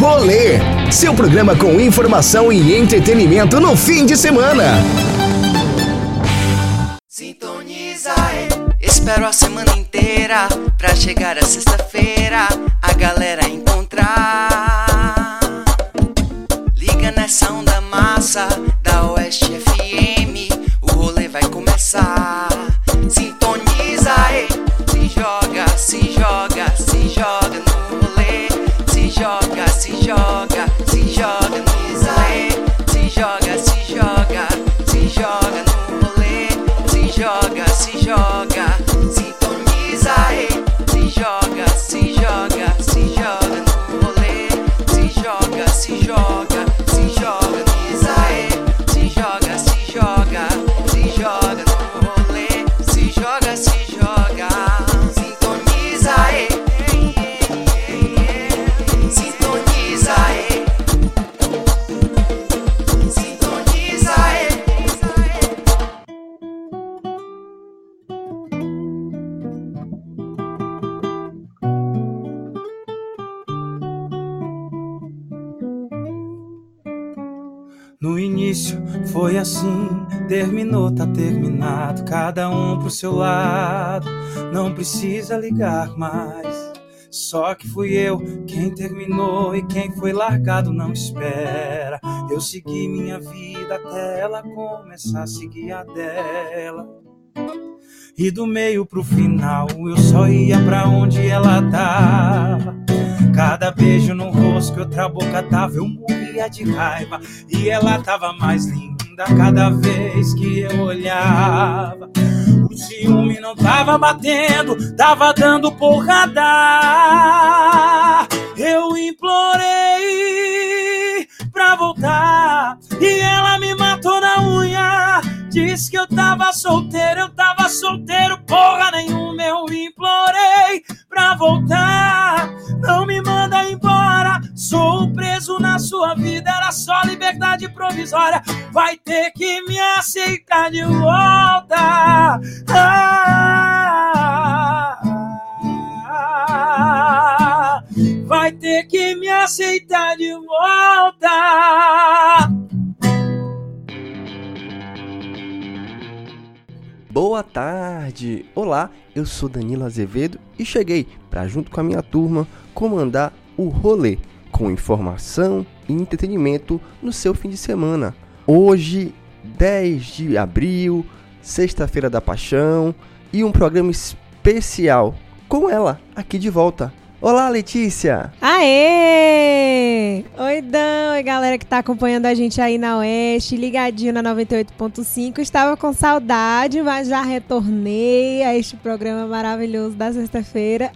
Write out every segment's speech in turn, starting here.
Rolê, seu programa com informação e entretenimento no fim de semana. Sintoniza, espero a semana inteira pra chegar a sexta-feira a galera encontrar. Liga nessa onda massa da Oeste FM, o rolê vai começar. Foi assim, terminou, tá terminado. Cada um pro seu lado, não precisa ligar mais. Só que fui eu quem terminou e quem foi largado não espera. Eu segui minha vida até ela começar a seguir a dela. E do meio pro final eu só ia pra onde ela tava. Cada beijo no rosto que outra boca dava, eu morria de raiva. E ela tava mais cada vez que eu olhava. O ciúme não tava batendo, tava dando porrada. Eu implorei voltar e ela me matou na unha. Diz que eu tava solteiro, eu tava solteiro, porra nenhuma. Eu implorei pra voltar. Não me manda embora, sou preso na sua vida. Era só liberdade provisória. Vai ter que me aceitar de volta. Ah, vai ter que me aceitar de volta. Boa tarde! Olá, eu sou Danilo Azevedo e cheguei para, junto com a minha turma, comandar o rolê com informação e entretenimento no seu fim de semana. Hoje, 10 de abril, Sexta-feira da Paixão e um programa especial com ela aqui de volta. Olá, Letícia! Aê! Oi, Dan! Oi, galera que tá acompanhando a gente aí na Oeste, ligadinho na 98.5. Estava com saudade, mas já retornei a este programa maravilhoso da sexta-feira.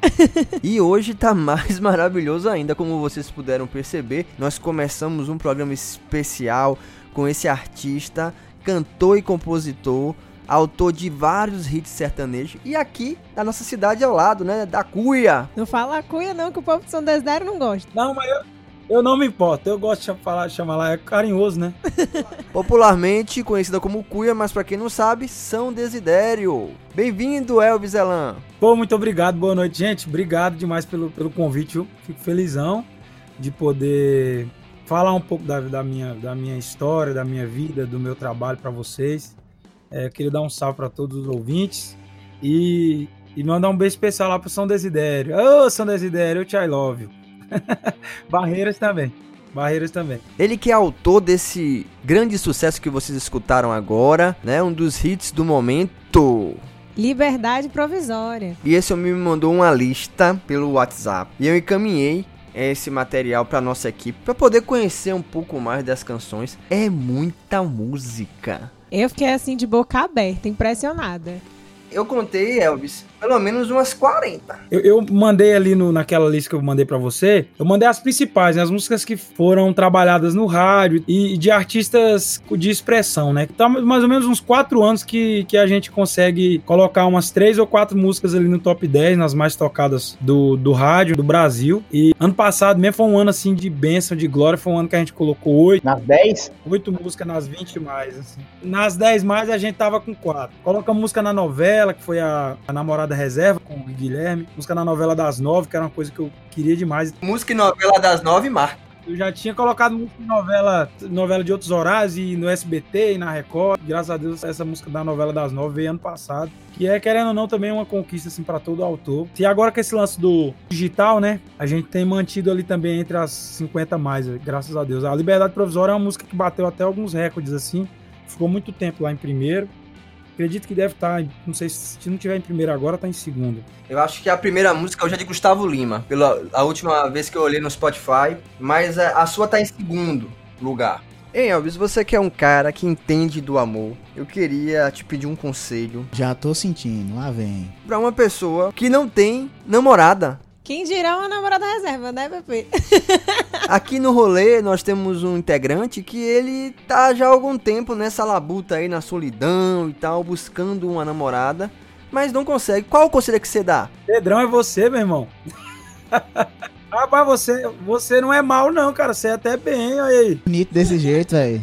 E hoje tá mais maravilhoso ainda, como vocês puderam perceber. Nós começamos um programa especial com esse artista, cantor e compositor, autor de vários hits sertanejos. E aqui, da nossa cidade ao lado, né? Da Cuia. Não fala cuia não, que o povo de São Desidério não gosta. Não, mas eu, eu não me importo. Eu gosto de falar, chamar lá, é carinhoso, né? Popularmente conhecida como Cuia, mas pra quem não sabe, São Desidério. Bem-vindo, Elvis Elan. Pô, muito obrigado, boa noite, gente. Obrigado demais pelo, pelo convite, viu? Fico felizão de poder falar um pouco da, da, minha, da minha história, da minha vida, do meu trabalho para vocês. É, queria dar um salve para todos os ouvintes e, e mandar um beijo especial lá pro São Desidério. Ô, São Desidério, eu te I love you. Barreiras também. Barreiras também. Ele que é autor desse grande sucesso que vocês escutaram agora, né? Um dos hits do momento. Liberdade provisória. E esse homem me mandou uma lista pelo WhatsApp. E eu encaminhei esse material para nossa equipe para poder conhecer um pouco mais das canções. É muita música. Eu fiquei assim de boca aberta, impressionada. Eu contei, Elvis, pelo menos umas 40. Eu, eu mandei ali no, naquela lista que eu mandei pra você, eu mandei as principais, né, as músicas que foram trabalhadas no rádio e, e de artistas de expressão, né? Tá mais ou menos uns quatro anos que, que a gente consegue colocar umas três ou quatro músicas ali no top 10, nas mais tocadas do, do rádio do Brasil. E ano passado mesmo foi um ano assim de bênção, de glória, foi um ano que a gente colocou oito. Nas 10? Oito músicas nas 20 mais, assim. Nas 10 mais a gente tava com quatro. Coloca música na novela, que foi a, a Namorada Reserva, com o Guilherme. Música na novela das nove, que era uma coisa que eu queria demais. Música e novela das nove marca. Eu já tinha colocado música em novela, novela de outros horários e no SBT e na Record. Graças a Deus, essa música da novela das nove veio ano passado. Que é, querendo ou não, também uma conquista assim, para todo autor. E agora com esse lance do digital, né? A gente tem mantido ali também entre as 50 mais, graças a Deus. A Liberdade Provisória é uma música que bateu até alguns recordes assim. Ficou muito tempo lá em primeiro. Acredito que deve estar, tá não sei se não tiver em primeiro agora, tá em segundo. Eu acho que a primeira música hoje é de Gustavo Lima, pela a última vez que eu olhei no Spotify, mas a, a sua tá em segundo lugar. Ei, Elvis, você que é um cara que entende do amor, eu queria te pedir um conselho. Já tô sentindo, lá vem. Pra uma pessoa que não tem namorada. Quem dirá uma namorada reserva, né, Pepe? Aqui no rolê nós temos um integrante que ele tá já há algum tempo nessa labuta aí na solidão e tal, buscando uma namorada, mas não consegue. Qual o conselho que você dá? Pedrão é você, meu irmão. Rapaz, você, você não é mal não, cara. Você é até bem, olha aí. Bonito desse jeito, velho.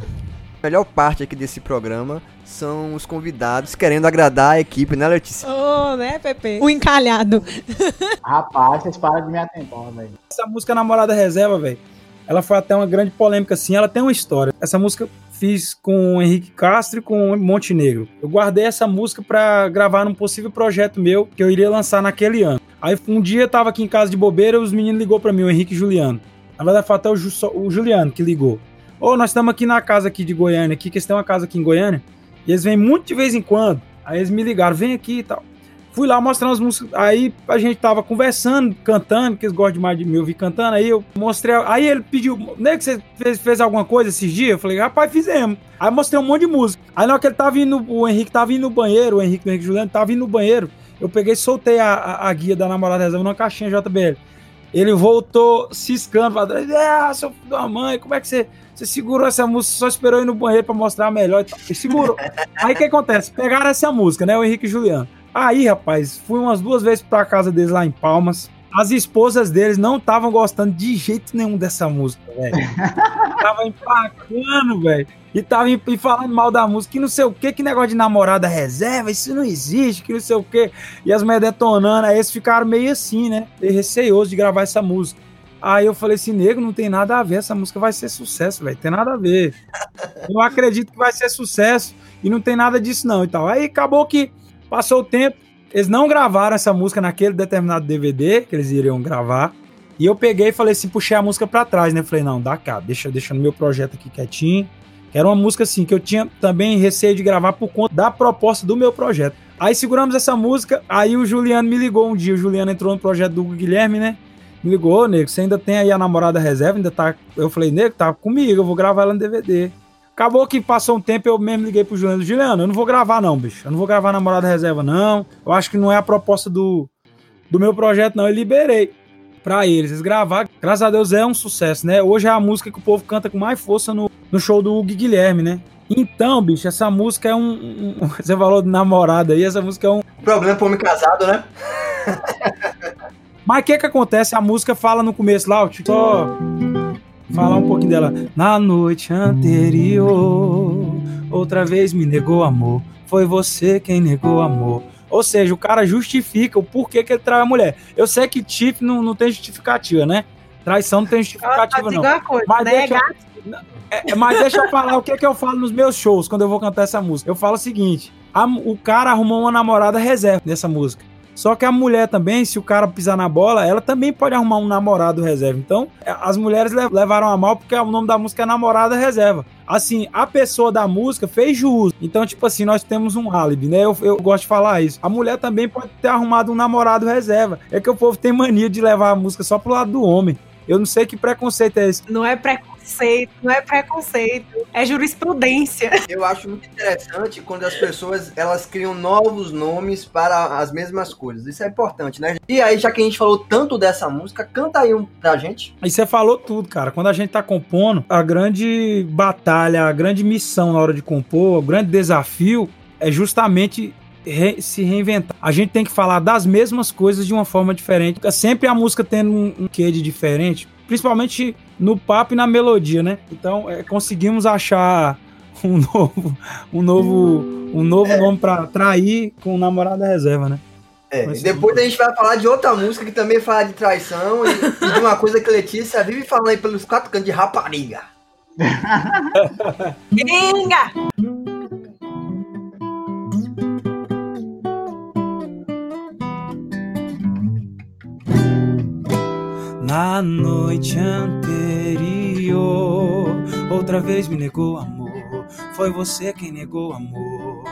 A melhor parte aqui desse programa são os convidados querendo agradar a equipe, né, Letícia? Ô, oh, né, Pepe? O encalhado. Rapaz, vocês param de me atentar, velho. Essa música Namorada Reserva, velho, ela foi até uma grande polêmica, assim. Ela tem uma história. Essa música fiz com o Henrique Castro e com o Montenegro. Eu guardei essa música para gravar num possível projeto meu que eu iria lançar naquele ano. Aí um dia eu tava aqui em casa de bobeira e os meninos ligou para mim, o Henrique e o Juliano. Na verdade foi até o, Ju, o Juliano que ligou. Ô, oh, nós estamos aqui na casa aqui de Goiânia, aqui, que eles têm uma casa aqui em Goiânia. E eles vêm muito de vez em quando. Aí eles me ligaram, vem aqui e tal. Fui lá mostrar umas músicas. Aí a gente tava conversando, cantando, que eles gostam demais de me ouvir cantando. Aí eu mostrei. Aí ele pediu, né, que você fez, fez alguma coisa esses dias? Eu falei, rapaz, fizemos. Aí mostrei um monte de música. Aí na hora que ele tava indo, o Henrique tava indo no banheiro, o Henrique, o Henrique Juliano tava indo no banheiro. Eu peguei e soltei a, a, a guia da namorada reserva numa caixinha JBL. Ele voltou ciscando trás. É, seu filho da mãe, como é que você, você segurou essa música? Só esperou ir no banheiro pra mostrar melhor e tal. Segurou. Aí o que acontece? Pegaram essa música, né? O Henrique e Juliano. Aí, rapaz, fui umas duas vezes pra casa deles lá em Palmas. As esposas deles não estavam gostando de jeito nenhum dessa música, velho. tava empacando, velho. E tava e falando mal da música, que não sei o que, que negócio de namorada reserva, isso não existe, que não sei o que. E as mulheres detonando, aí eles ficaram meio assim, né? Meio receosos de gravar essa música. Aí eu falei assim, nego, não tem nada a ver, essa música vai ser sucesso, velho, tem nada a ver. Eu acredito que vai ser sucesso e não tem nada disso não e tal. Aí acabou que passou o tempo, eles não gravaram essa música naquele determinado DVD que eles iriam gravar. E eu peguei e falei assim, puxei a música para trás, né? Falei, não, dá cá, deixa, deixa no meu projeto aqui quietinho. Era uma música assim que eu tinha também receio de gravar por conta da proposta do meu projeto. Aí seguramos essa música, aí o Juliano me ligou um dia, o Juliano entrou no projeto do Guilherme, né? Me ligou, nego, você ainda tem aí a namorada reserva, ainda tá. Eu falei, nego, tá comigo, eu vou gravar ela no DVD. Acabou que passou um tempo, eu mesmo liguei pro Juliano. Juliano, eu não vou gravar, não, bicho. Eu não vou gravar namorada reserva, não. Eu acho que não é a proposta do, do meu projeto, não. Eu liberei pra eles. Eles gravaram. Graças a Deus é um sucesso, né? Hoje é a música que o povo canta com mais força no, no show do Hugo Guilherme, né? Então, bicho, essa música é um, um, Você falou de namorada aí, essa música é um. Problema pro homem casado, né? Mas o que que acontece? A música fala no começo lá, tipo, só falar um pouquinho dela. Na noite anterior, outra vez me negou amor. Foi você quem negou amor. Ou seja, o cara justifica o porquê que ele trai a mulher. Eu sei que chip não, não tem justificativa, né? Traição não tem justificativa, não. Coisa, mas, né? deixa, é, mas deixa eu falar o que, que eu falo nos meus shows quando eu vou cantar essa música. Eu falo o seguinte: a, o cara arrumou uma namorada reserva nessa música. Só que a mulher também, se o cara pisar na bola, ela também pode arrumar um namorado reserva. Então, é, as mulheres levaram a mal porque o nome da música é Namorada Reserva. Assim, a pessoa da música fez jus. Então, tipo assim, nós temos um álibi, né? Eu, eu gosto de falar isso. A mulher também pode ter arrumado um namorado reserva. É que o povo tem mania de levar a música só pro lado do homem. Eu não sei que preconceito é esse. Não é preconceito, não é preconceito, é jurisprudência. Eu acho muito interessante quando as pessoas elas criam novos nomes para as mesmas coisas. Isso é importante, né? E aí, já que a gente falou tanto dessa música, canta aí um pra gente. Aí você falou tudo, cara. Quando a gente tá compondo, a grande batalha, a grande missão na hora de compor, o grande desafio é justamente re, se reinventar. A gente tem que falar das mesmas coisas de uma forma diferente. Sempre a música tendo um, um quê de diferente, principalmente no papo e na melodia, né? Então, é, conseguimos achar um novo, um novo, um novo é. nome para trair com namorada reserva, né? É, Mas- depois a gente vai falar de outra música que também fala de traição e, e de uma coisa que a Letícia vive falando aí pelos quatro cantos de rapariga. Gringa! Na noite anterior, outra vez me negou amor. Foi você quem negou amor.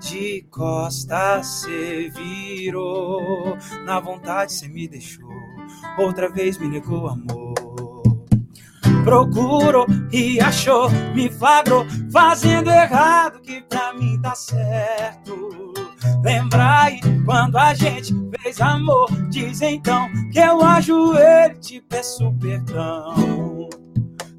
De costas cê virou, na vontade cê me deixou. Outra vez me negou amor. Procurou e achou, me flagrou, fazendo errado que pra mim tá certo. Lembrai quando a gente fez amor, diz então que eu ajoelho e te peço perdão.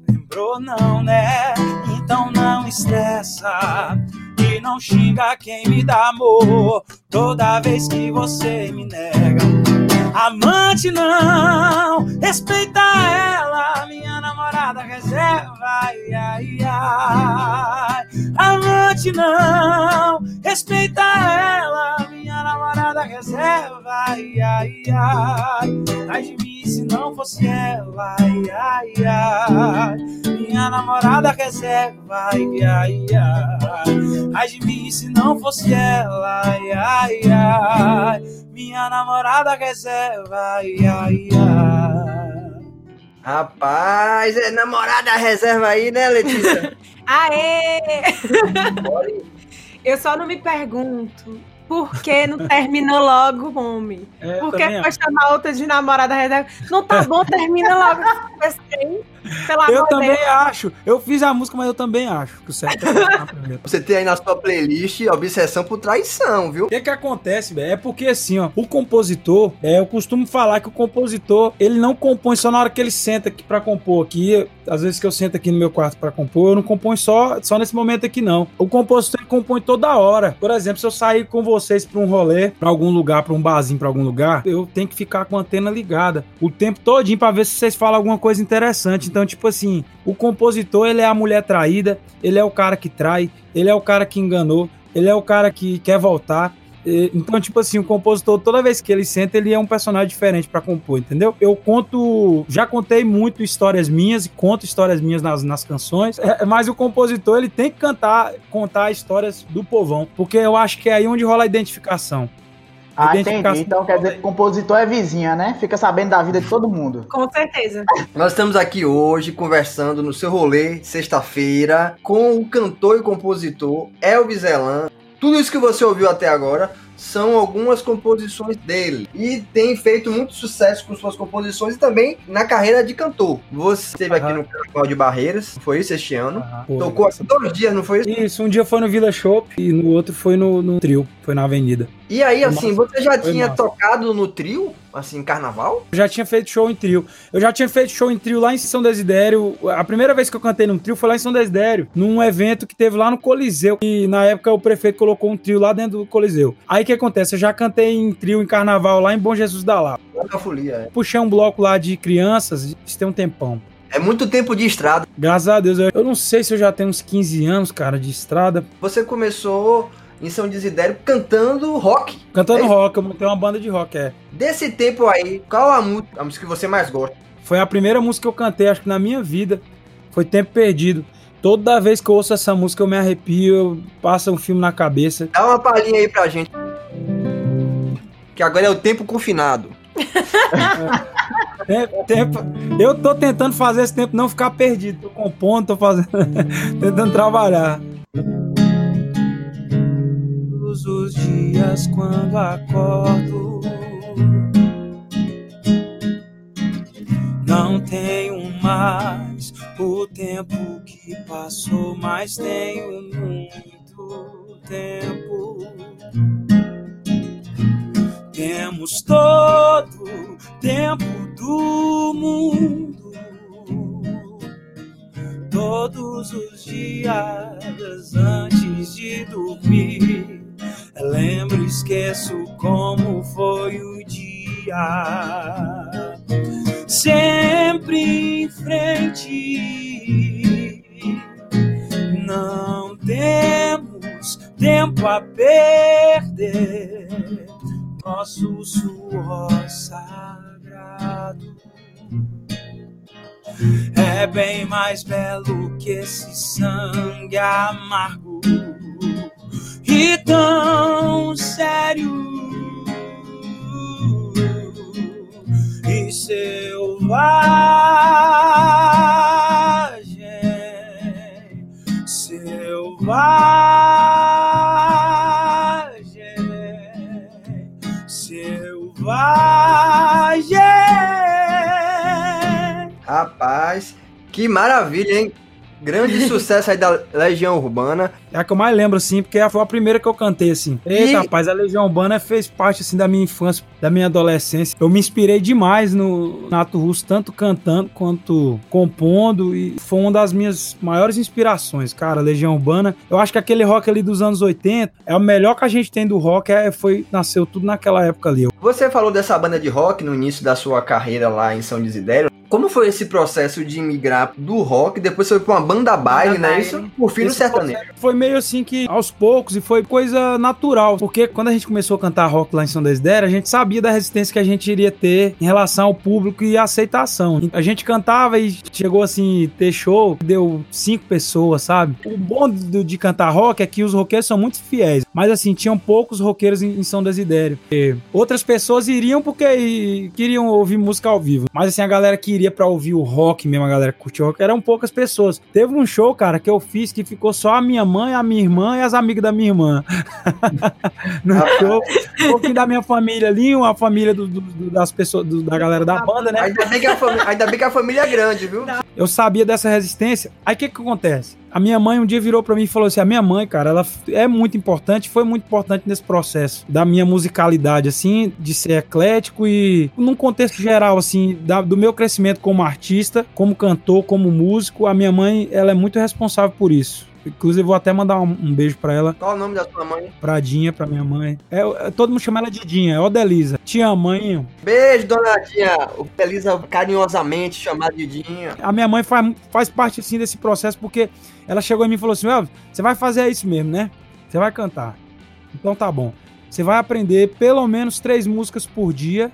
Lembrou não, né? Então não estressa e não xinga quem me dá amor toda vez que você me nega. Amante não, respeita ela, minha namorada reserva. Ai, ai, ai. Amante não, respeita ela, namorada reserva. Ai, ai, ai. Ai de mim se não fosse ela. Ai, ai, ai. Minha namorada reserva. Ai, ai, ai. Ai de mim se não fosse ela. Ai, ai, ai. Minha namorada reserva. Ai, ai, ai. Rapaz, é namorada reserva aí, né, Letícia? Aê! Eu só não me pergunto por que não termina logo, homem. É, Por que foi chamar outra de namorada? Não tá bom, termina logo Pelo Eu também Deus. acho. Eu fiz a música, mas eu também acho que o certo é. Você tem aí na sua playlist obsessão por traição, viu? O que que acontece, velho? É porque assim, ó, o compositor, é, eu costumo falar que o compositor, ele não compõe só na hora que ele senta aqui pra compor aqui. Às vezes que eu sento aqui no meu quarto pra compor, eu não componho só, só nesse momento aqui não. O compositor ele compõe toda hora. Por exemplo, se eu sair com vocês pra um rolê, pra algum lugar, pra um barzinho, pra algum lugar, eu tenho que ficar com a antena ligada o tempo todinho pra ver se vocês falam alguma coisa interessante. Então, tipo assim, o compositor, ele é a mulher traída, ele é o cara que trai, ele é o cara que enganou, ele é o cara que quer voltar. Então, tipo assim, o compositor, toda vez que ele senta, ele é um personagem diferente pra compor, entendeu? Eu conto, já contei muito histórias minhas e conto histórias minhas nas, nas canções, é, mas o compositor, ele tem que cantar, contar histórias do povão, porque eu acho que é aí onde rola a identificação. Ah, entendi. Então quer dizer que o compositor é vizinha, né? Fica sabendo da vida de todo mundo. Com certeza. Nós estamos aqui hoje conversando no seu rolê, sexta-feira, com o cantor e compositor Elvis Elan. Tudo isso que você ouviu até agora são algumas composições dele. E tem feito muito sucesso com suas composições e também na carreira de cantor. Você esteve aqui Aham. no Carnaval de Barreiras, foi isso este ano? Pô, Tocou aqui dois dias, não foi isso? Isso, um dia foi no Vila Shop e no outro foi no, no trio, foi na Avenida. E aí, assim, massa. você já tinha massa. tocado no trio, assim, em carnaval? Eu já tinha feito show em trio. Eu já tinha feito show em trio lá em São Desidério. A primeira vez que eu cantei num trio foi lá em São Desidério, num evento que teve lá no Coliseu. E na época o prefeito colocou um trio lá dentro do Coliseu. Aí o que acontece? Eu já cantei em trio em carnaval lá em Bom Jesus da Lapa. Na folia, é. Puxei um bloco lá de crianças, isso tem um tempão. É muito tempo de estrada. Graças a Deus, eu, eu não sei se eu já tenho uns 15 anos, cara, de estrada. Você começou em São Desidério cantando rock. Cantando É rock, eu montei uma banda de rock, é. Desse tempo aí, qual a música, a música que você mais gosta? Foi a primeira música que eu cantei, acho que na minha vida. Foi Tempo Perdido. Toda vez que eu ouço essa música, eu me arrepio, eu passa um filme na cabeça. Dá uma palhinha aí pra gente. Que agora é o tempo confinado. É, tempo- eu tô tentando fazer esse tempo não ficar perdido. Tô compondo, tô fazendo. tentando trabalhar. Todos os dias quando acordo. Não tenho mais o tempo que passou, mas tenho muito tempo. Temos todo o tempo do mundo. Todos os dias antes de dormir. Lembro, esqueço como foi o dia. Sempre em frente. Não temos tempo a perder. nosso suor sagrado. É bem mais belo que esse sangue amargo e tão sério e selvagem, selvagem, selvagem. Rapaz, que maravilha, hein? Grande sucesso aí da Legião Urbana. É a que eu mais lembro, assim, porque foi a primeira que eu cantei, assim. Eita, E- rapaz, a Legião Urbana fez parte, assim, da minha infância, da minha adolescência. Eu me inspirei demais no Nato Russo, tanto cantando quanto compondo, e foi uma das minhas maiores inspirações, cara, Legião Urbana. Eu acho que aquele rock ali dos anos 80 é o melhor que a gente tem do rock, é, foi, nasceu tudo naquela época ali. Você falou dessa banda de rock no início da sua carreira lá em São Desidério. Como foi esse processo de migrar do rock, depois foi pra uma banda baile, né? Isso por fim no sertanejo. Foi meio assim que aos poucos e foi coisa natural. Porque quando a gente começou a cantar rock lá em São Desidério, a gente sabia da resistência que a gente iria ter em relação ao público e aceitação. A gente cantava e chegou assim, ter show, deu cinco pessoas, sabe? O bom do- de cantar rock é que os roqueiros são muito fiéis. Mas assim, tinham poucos roqueiros em, em São Desidério. E outras pessoas iriam porque queriam ouvir música ao vivo. Mas assim, a galera que iria pra ouvir o rock mesmo, a galera que curte rock, eram poucas pessoas. Teve um show, cara, que eu fiz que ficou só a minha mãe, a minha irmã e as amigas da minha irmã. no show, um pouquinho da minha família ali, uma família do- do- das pessoas, do- da galera da banda, né? Ainda bem, que a família, ainda bem que a família é grande, viu? Eu sabia dessa resistência. Aí o que que acontece? A minha mãe um dia virou pra mim e falou assim: a minha mãe, cara, ela é muito importante, foi muito importante nesse processo da minha musicalidade, assim, de ser eclético e num contexto geral, assim, da- do meu crescimento como artista, como cantor, como músico. A minha mãe, ela é muito responsável por isso. Inclusive, vou até mandar um, um beijo pra ela, Qual o nome da sua mãe? pra Dinha, pra minha mãe. É, é, todo mundo chama ela de Dinha, é Odelisa. Amo, mãe. Beijo, donadinha. O Elisa carinhosamente chamada de Dinha. A minha mãe faz, faz parte assim desse processo porque ela chegou em mim e falou assim: "Elvis, você vai fazer isso mesmo, né? Você vai cantar. Então tá bom. Você vai aprender pelo menos três músicas por dia.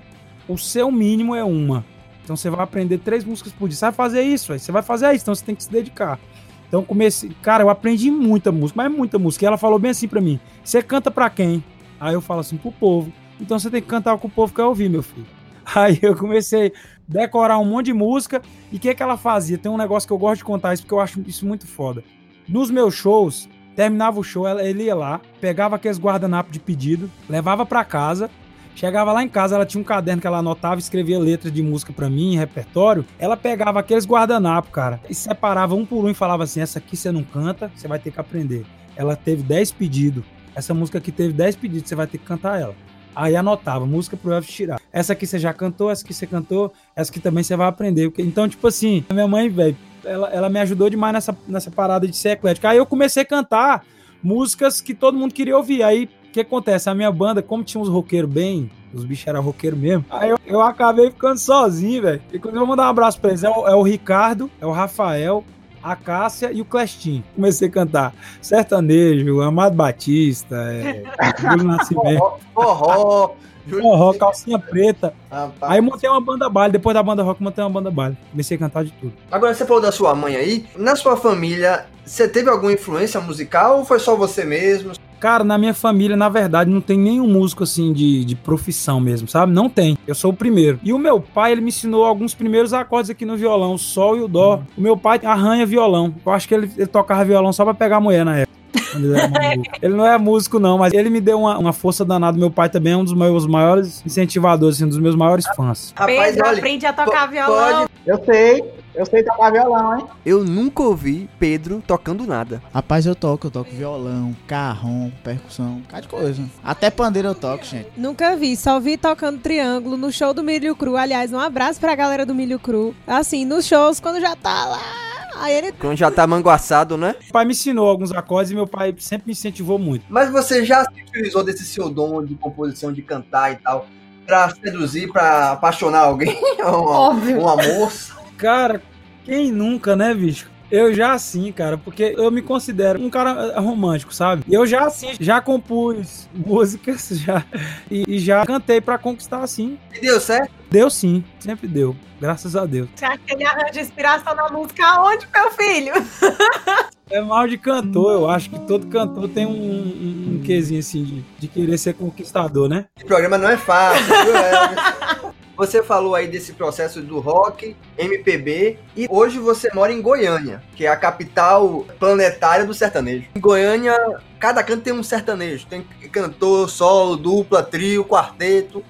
O seu mínimo é uma. Então você vai aprender três músicas por dia. Você vai fazer isso, véio. você vai fazer isso, então você tem que se dedicar. Então comecei, cara, eu aprendi muita música, mas muita música. E ela falou bem assim pra mim: "Você canta pra quem?" Aí eu falo assim: "Pro povo". Então você tem que cantar o que o povo quer ouvir, meu filho. Aí eu comecei a decorar um monte de música. E o que, que ela fazia? Tem um negócio que eu gosto de contar isso, porque eu acho isso muito foda. Nos meus shows, terminava o show, ela, ele ia lá, pegava aqueles guardanapos de pedido, levava pra casa. Chegava lá em casa, ela tinha um caderno que ela anotava, escrevia letras de música pra mim, repertório. Ela pegava aqueles guardanapos, cara, e separava um por um e falava assim: essa aqui você não canta, você vai ter que aprender. Ela teve 10 pedidos. Essa música aqui teve 10 pedidos, você vai ter que cantar ela. Aí anotava, música pro Elvis tirar. Essa aqui você já cantou, essa aqui você cantou, essa aqui também você vai aprender. Então, tipo assim, a minha mãe, velho, ela, ela me ajudou demais nessa, nessa parada de ser eclética. Aí eu comecei a cantar músicas que todo mundo queria ouvir. Aí que acontece? A minha banda, como tinha uns roqueiros bem, os bichos eram roqueiros mesro, aí eu, eu acabei ficando sozinho, velho. Inclusive, eu vou mandar um abraço pra eles. É o, é o Ricardo, é o Rafael, a Cássia e o Clestin. Comecei a cantar sertanejo, Amado Batista, é, Júlio Nascimento, Forró. Calcinha preta. Rapaz. Aí montei uma banda baile, depois da banda rock, montei uma banda baile. Comecei a cantar de tudo. Agora, você falou da sua mãe aí. Na sua família, você teve alguma influência musical ou foi só você mesmo? Cara, na minha família, na verdade, não tem nenhum músico assim de, de profissão mesmo, sabe? Não tem. Eu sou o primeiro. E o meu pai, ele me ensinou alguns primeiros acordes aqui no violão, o sol e o dó. O meu pai arranha violão. Eu acho que ele, ele tocava violão só pra pegar a mulher na época. Quando ele, novo. Ele não é músico, não, mas ele me deu uma, uma força danada. Meu pai também é um dos meus maiores incentivadores, assim, um dos meus maiores fãs. Rapaz, Pedro, olha. aprende a tocar violão. Eu sei, eu sei tocar violão, hein? Eu nunca ouvi Pedro tocando nada. Rapaz, eu toco, eu toco violão, carrom, percussão, um bocado de coisa. Até pandeiro eu toco, gente. Nunca vi, só vi tocando triângulo no show do Milho Cru. Aliás, um abraço pra galera do Milho Cru. Assim, nos shows, quando já tá lá. Aí ele. Quando já tá manguaçado, né? Meu pai me ensinou alguns acordes e meu pai sempre me incentivou muito. Mas você já se utilizou desse seu dom de composição, de cantar e tal, pra seduzir, pra apaixonar alguém? uma, Óbvio. uma moça? Cara, quem nunca, né, bicho? Eu já sim, cara, porque eu me considero um cara eh, romântico, sabe? Eu já assim, já compus músicas, já e, e já cantei pra conquistar assim. E deu certo? Deu sim, sempre deu. Graças a Deus. Você acha que ele arranja inspiração na música aonde, meu filho? É mal de cantor, eu acho que todo cantor tem um, um, um quesinho assim de, de querer ser conquistador, né? Esse programa não é fácil, viu? Você falou aí desse processo do rock, MPB, e hoje você mora em Goiânia, que é a capital planetária do sertanejo. Em Goiânia, cada canto tem um sertanejo. Tem cantor, solo, dupla, trio, quarteto.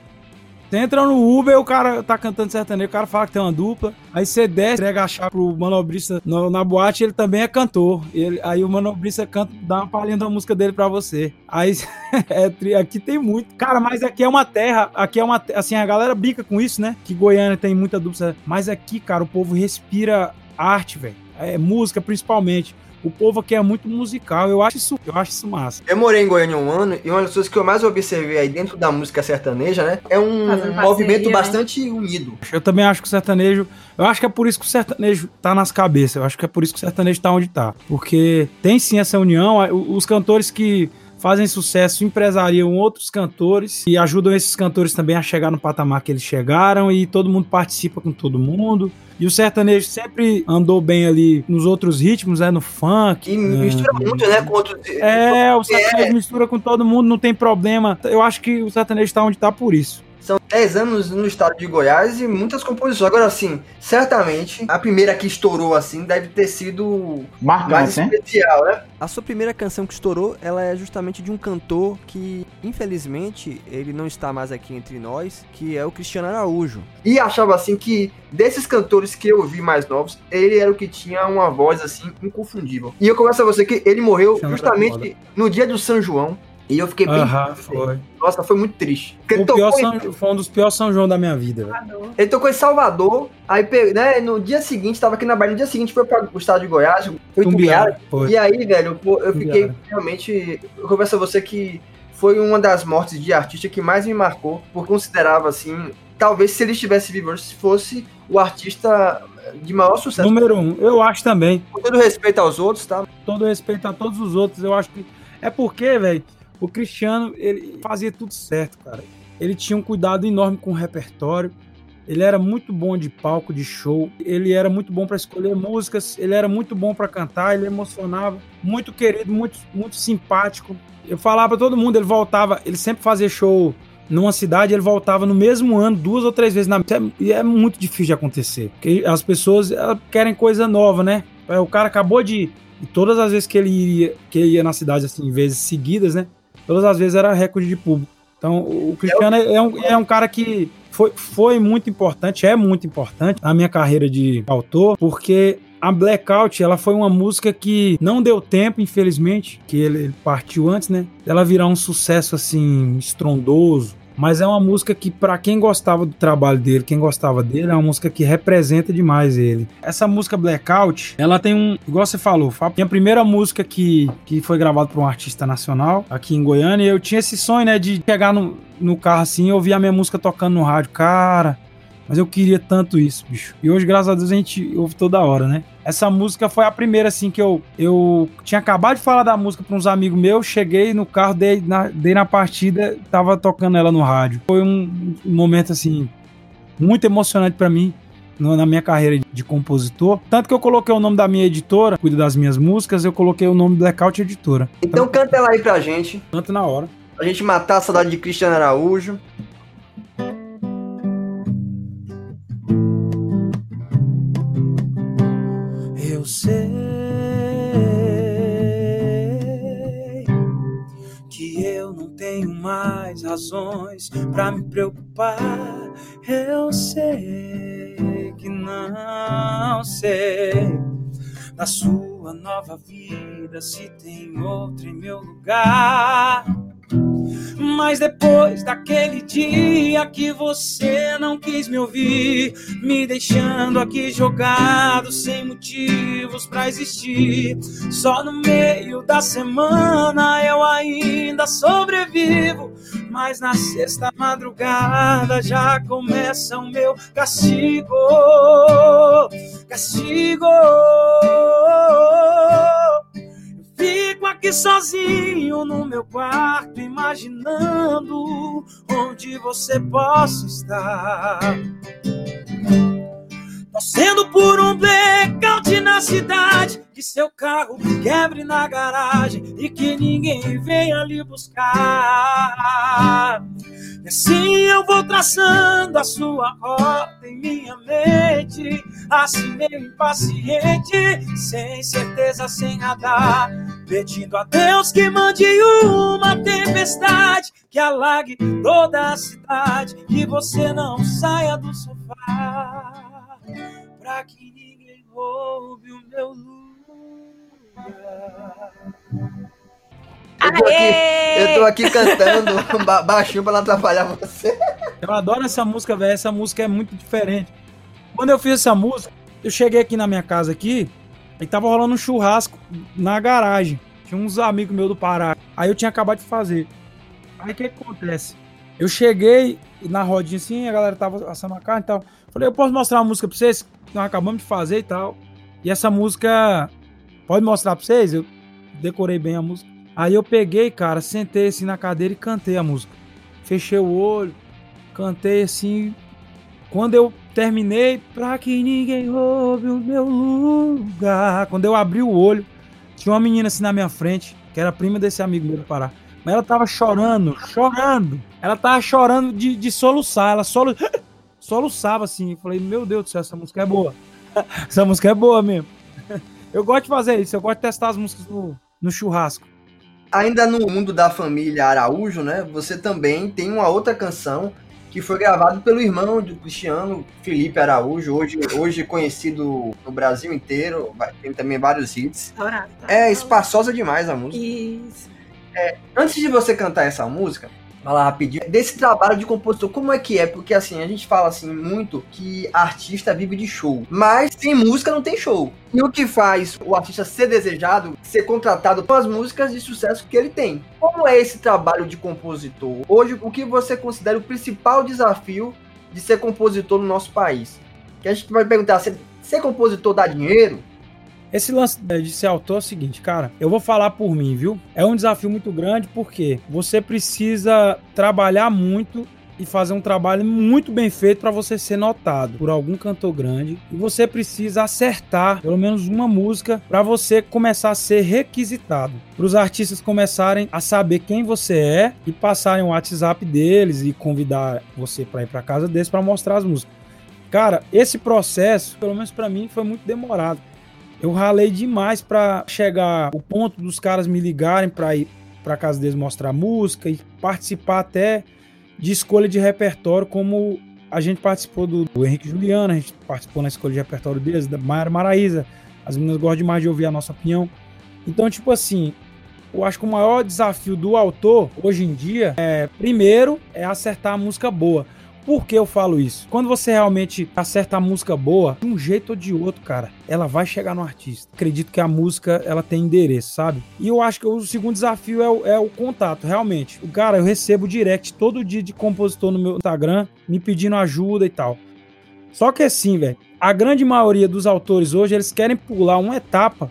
Você entra no Uber, o cara tá cantando sertanejo, o cara fala que tem uma dupla. Aí você desce, entrega a chave pro manobrista no- na boate, ele também é cantor. Ele, aí o manobrista canta, dá uma palhinha da música dele pra você. Aí é, aqui tem muito. Cara, mas aqui é uma terra, aqui é uma. Assim, a galera brinca com isso, né? Que Goiânia tem muita dupla. Mas aqui, cara, o povo respira arte, velho. É música principalmente. O povo aqui é muito musical. Eu acho isso, eu acho isso massa. Eu morei em Goiânia um ano e uma das coisas que eu mais observei aí dentro da música sertaneja, né? É um Fazendo parceria, movimento né? bastante unido. Eu também acho que o sertanejo. Eu acho que é por isso que o sertanejo tá nas cabeças. Eu acho que é por isso que o sertanejo tá onde tá. Porque tem sim essa união. Os cantores que fazem sucesso empresariam outros cantores e ajudam esses cantores também a chegar no patamar que eles chegaram e todo mundo participa com todo mundo. E o sertanejo sempre andou bem ali nos outros ritmos, né? No funk. E né? mistura muito, né? Com outros. É, o sertanejo mistura com todo mundo, não tem problema. Eu acho que o sertanejo tá onde tá por isso. São 10 anos no estado de Goiás e muitas composições. Agora, assim, certamente a primeira que estourou assim deve ter sido mais Marcante, né? especial, né? A sua primeira canção que estourou, ela é justamente de um cantor que, infelizmente, ele não está mais aqui entre nós, que é o Cristiano Araújo. E achava assim que desses cantores que eu vi mais novos, ele era o que tinha uma voz assim inconfundível. E eu começo a você que ele morreu Chama justamente no dia do São João. E eu fiquei bem. Aham, foi. Nossa, foi muito triste. Porque O pior tocou, em, São- foi um dos piores São João da minha vida, velho. ele tocou em Salvador, aí né, no dia seguinte, tava aqui na Bahia, no dia seguinte foi para o estado de Goiás, foi Tumbiara. E aí, velho, pô, eu fiquei Tumbiara. realmente. Eu confesso a você que foi uma das mortes de artista que mais me marcou, porque considerava assim. Talvez se ele estivesse vivo se fosse o artista de maior sucesso. Número um, eu acho também. Com todo respeito aos outros, tá? Todo respeito a todos os outros, eu acho que. É porque, velho, o Cristiano, ele fazia tudo certo, cara. Ele tinha um cuidado enorme com o repertório. Ele era muito bom de palco, de show. Ele era muito bom pra escolher músicas. Ele era muito bom pra cantar. Ele emocionava. Muito querido, muito, muito simpático. Eu falava pra todo mundo, ele voltava. Ele sempre fazia show numa cidade, ele voltava no mesmo ano, duas ou três vezes na. E é muito difícil de acontecer. Porque as pessoas querem coisa nova, né? É, O cara acabou de. E todas as vezes que ele ia, que ele ia na cidade, assim, vezes seguidas, né? Todas as vezes era recorde de público. Então, o Cristiano é um, é um cara que foi, foi muito importante, é muito importante na minha carreira de autor, porque a Blackout, ela foi uma música que não deu tempo, infelizmente, que ele, partiu antes, né? Ela virar um sucesso, assim, estrondoso. Mas é uma música que, pra quem gostava do trabalho dele, quem gostava dele, é uma música que representa demais ele. Essa música Blackout, ela tem um. Igual você falou, Fábio, tem a primeira música que, que foi gravada por um artista nacional aqui em Goiânia. E eu tinha esse sonho, né, de chegar no, no carro assim e ouvir a minha música tocando no rádio. Cara, mas eu queria tanto isso, bicho. E hoje, graças a Deus, a gente ouve toda hora, né? Essa música foi a primeira, assim, que eu, eu tinha acabado de falar da música para uns amigos meus, cheguei no carro, dei na, dei na partida, tava tocando ela no rádio. Foi um, um momento, assim, muito emocionante para mim na minha carreira de compositor. Tanto que eu coloquei o nome da minha editora, cuida das minhas músicas, eu coloquei o nome Blackout Editora. Então canta ela aí pra gente. Tanto na hora. Pra gente matar a saudade de Cristiano Araújo. Eu sei que eu não tenho mais razões pra me preocupar. Eu sei que não sei da sua nova vida se tem outro em meu lugar. Mas depois daquele dia que você não quis me ouvir, me deixando aqui jogado sem motivos pra existir, só no meio da semana eu ainda sobrevivo. Mas na sexta madrugada já começa o meu castigo. Castigo. Sozinho no meu quarto, imaginando onde você possa estar. Torcendo por um blackout na cidade, que seu carro quebre na garagem e que ninguém venha lhe buscar. E assim eu vou traçando a sua rota em minha mente, assim meio impaciente, sem certeza, sem radar, pedindo a Deus que mande uma tempestade que alague toda a cidade, que você não saia do sofá pra que ninguém roube o meu lugar. Eu tô aqui, eu tô aqui cantando ba baixinho pra não atrapalhar você. Eu adoro essa música, velho. Essa música é muito diferente. Quando eu fiz essa música, eu cheguei aqui na minha casa aqui e tava rolando um churrasco na garagem. Tinha uns amigos meus do Pará. Aí eu tinha acabado de fazer. Aí o que, que acontece? Eu cheguei na rodinha assim, a galera tava assando a carne e tal. Falei, eu posso mostrar uma música pra vocês? Nós acabamos de fazer e tal. E essa música, pode mostrar pra vocês? Eu decorei bem a música. Aí eu peguei, cara, sentei assim na cadeira e cantei a música. Fechei o olho, cantei assim. Quando eu terminei, pra que ninguém roube o meu lugar. Quando eu abri o olho, tinha uma menina assim na minha frente, que era prima desse amigo meu do Pará. Mas ela tava chorando, chorando. Ela tava chorando de, de soluçar. Ela solu... soluçava assim. Eu falei, meu Deus do céu, essa música é boa. essa música é boa mesmo. Eu gosto de fazer isso, eu gosto de testar as músicas no, no churrasco. Ainda no mundo da família Araújo, né? Você também tem uma outra canção que foi gravada pelo irmão do Cristiano, Felipe Araújo, hoje, hoje conhecido no Brasil inteiro, tem também vários hits. Dourado. É espaçosa demais a música. Isso. É, antes de você cantar essa música, falar rapidinho desse trabalho de compositor, como é que é? Porque assim, a gente fala assim muito que artista vive de show, mas sem música não tem show. E o que faz o artista ser desejado, ser contratado com as músicas de sucesso que ele tem. Como é esse trabalho de compositor? Hoje, o que você considera o principal desafio de ser compositor no nosso país? Que a gente vai perguntar, ser, ser compositor dá dinheiro? Esse lance de ser autor é o seguinte, cara, eu vou falar por mim, viu? É um desafio muito grande porque você precisa trabalhar muito e fazer um trabalho muito bem feito para você ser notado por algum cantor grande. E você precisa acertar pelo menos uma música para você começar a ser requisitado. Para os artistas começarem a saber quem você é e passarem o WhatsApp deles e convidar você para ir para casa deles para mostrar as músicas. Cara, esse processo, pelo menos para mim, foi muito demorado. Eu ralei demais para chegar o ponto dos caras me ligarem para ir para casa deles mostrar música e participar até de escolha de repertório, como a gente participou do, do Henrique Juliano, a gente participou na escolha de repertório deles, da Mayara Maraíza. As meninas gostam demais de ouvir a nossa opinião. Então, tipo assim, eu acho que o maior desafio do autor hoje em dia é, primeiro, é acertar a música boa. Por que eu falo isso? Quando você realmente acerta a música boa, de um jeito ou de outro, cara, ela vai chegar no artista. Acredito que a música, ela tem endereço, sabe? E eu acho que o segundo desafio é o, é o contato, realmente. O cara, eu recebo direct todo dia de compositor no meu Instagram, me pedindo ajuda e tal. Só que assim, velho, a grande maioria dos autores hoje, eles querem pular uma etapa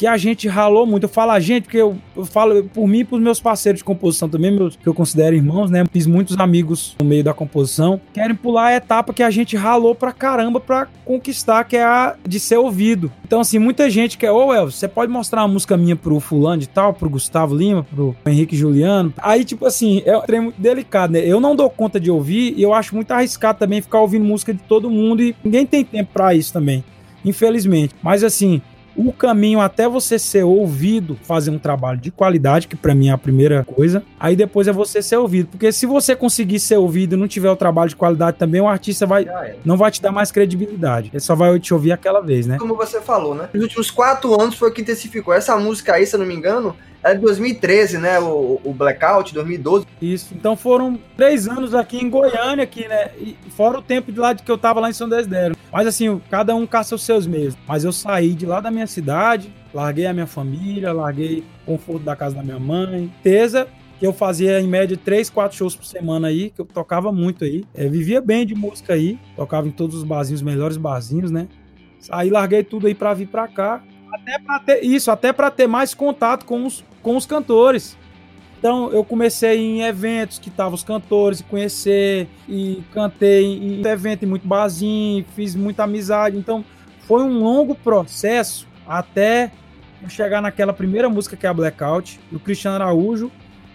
que a gente ralou muito. Eu falo a gente, porque eu, eu falo por mim e pros meus parceiros de composição também, meus, que eu considero irmãos, né? Fiz muitos amigos no meio da composição. Querem pular a etapa que a gente ralou pra caramba pra conquistar, que é a de ser ouvido. Então, assim, muita gente quer, ô Elvis, você pode mostrar uma música minha pro fulano de tal, pro Gustavo Lima, pro Henrique Juliano. Aí, tipo assim, é um trem muito delicado, né? Eu não dou conta de ouvir e eu acho muito arriscado também ficar ouvindo música de todo mundo e ninguém tem tempo pra isso também. Infelizmente. Mas assim, o caminho até você ser ouvido, fazer um trabalho de qualidade, que para mim é a primeira coisa, aí depois é você ser ouvido. Porque se você conseguir ser ouvido e não tiver o trabalho de qualidade também, o artista vai não vai te dar mais credibilidade. Ele só vai te ouvir aquela vez, né? Como você falou, né? Nos últimos quatro anos foi que intensificou. Essa música aí, se eu não me engano, é de 2013, né? O, o Blackout, 2012. Isso. Então foram três anos aqui em Goiânia, aqui, né? E fora o tempo de lá de que eu tava lá em São Desidério. Mas assim, cada um caça os seus meios. Mas eu saí de lá da minha cidade, larguei a minha família, larguei o conforto da casa da minha mãe. Tesa, que eu fazia em média três, quatro shows por semana aí, que eu tocava muito aí. É, vivia bem de música aí, tocava em todos os barzinhos, os melhores barzinhos, né? Aí larguei tudo aí pra vir pra cá. Até pra ter isso, até pra ter mais contato com os com os cantores. Então eu comecei em eventos que estavam os cantores, conhecer e cantei em evento em muito barzinho, fiz muita amizade. Então foi um longo processo até chegar naquela primeira música que é a Blackout, do Cristiano Araújo,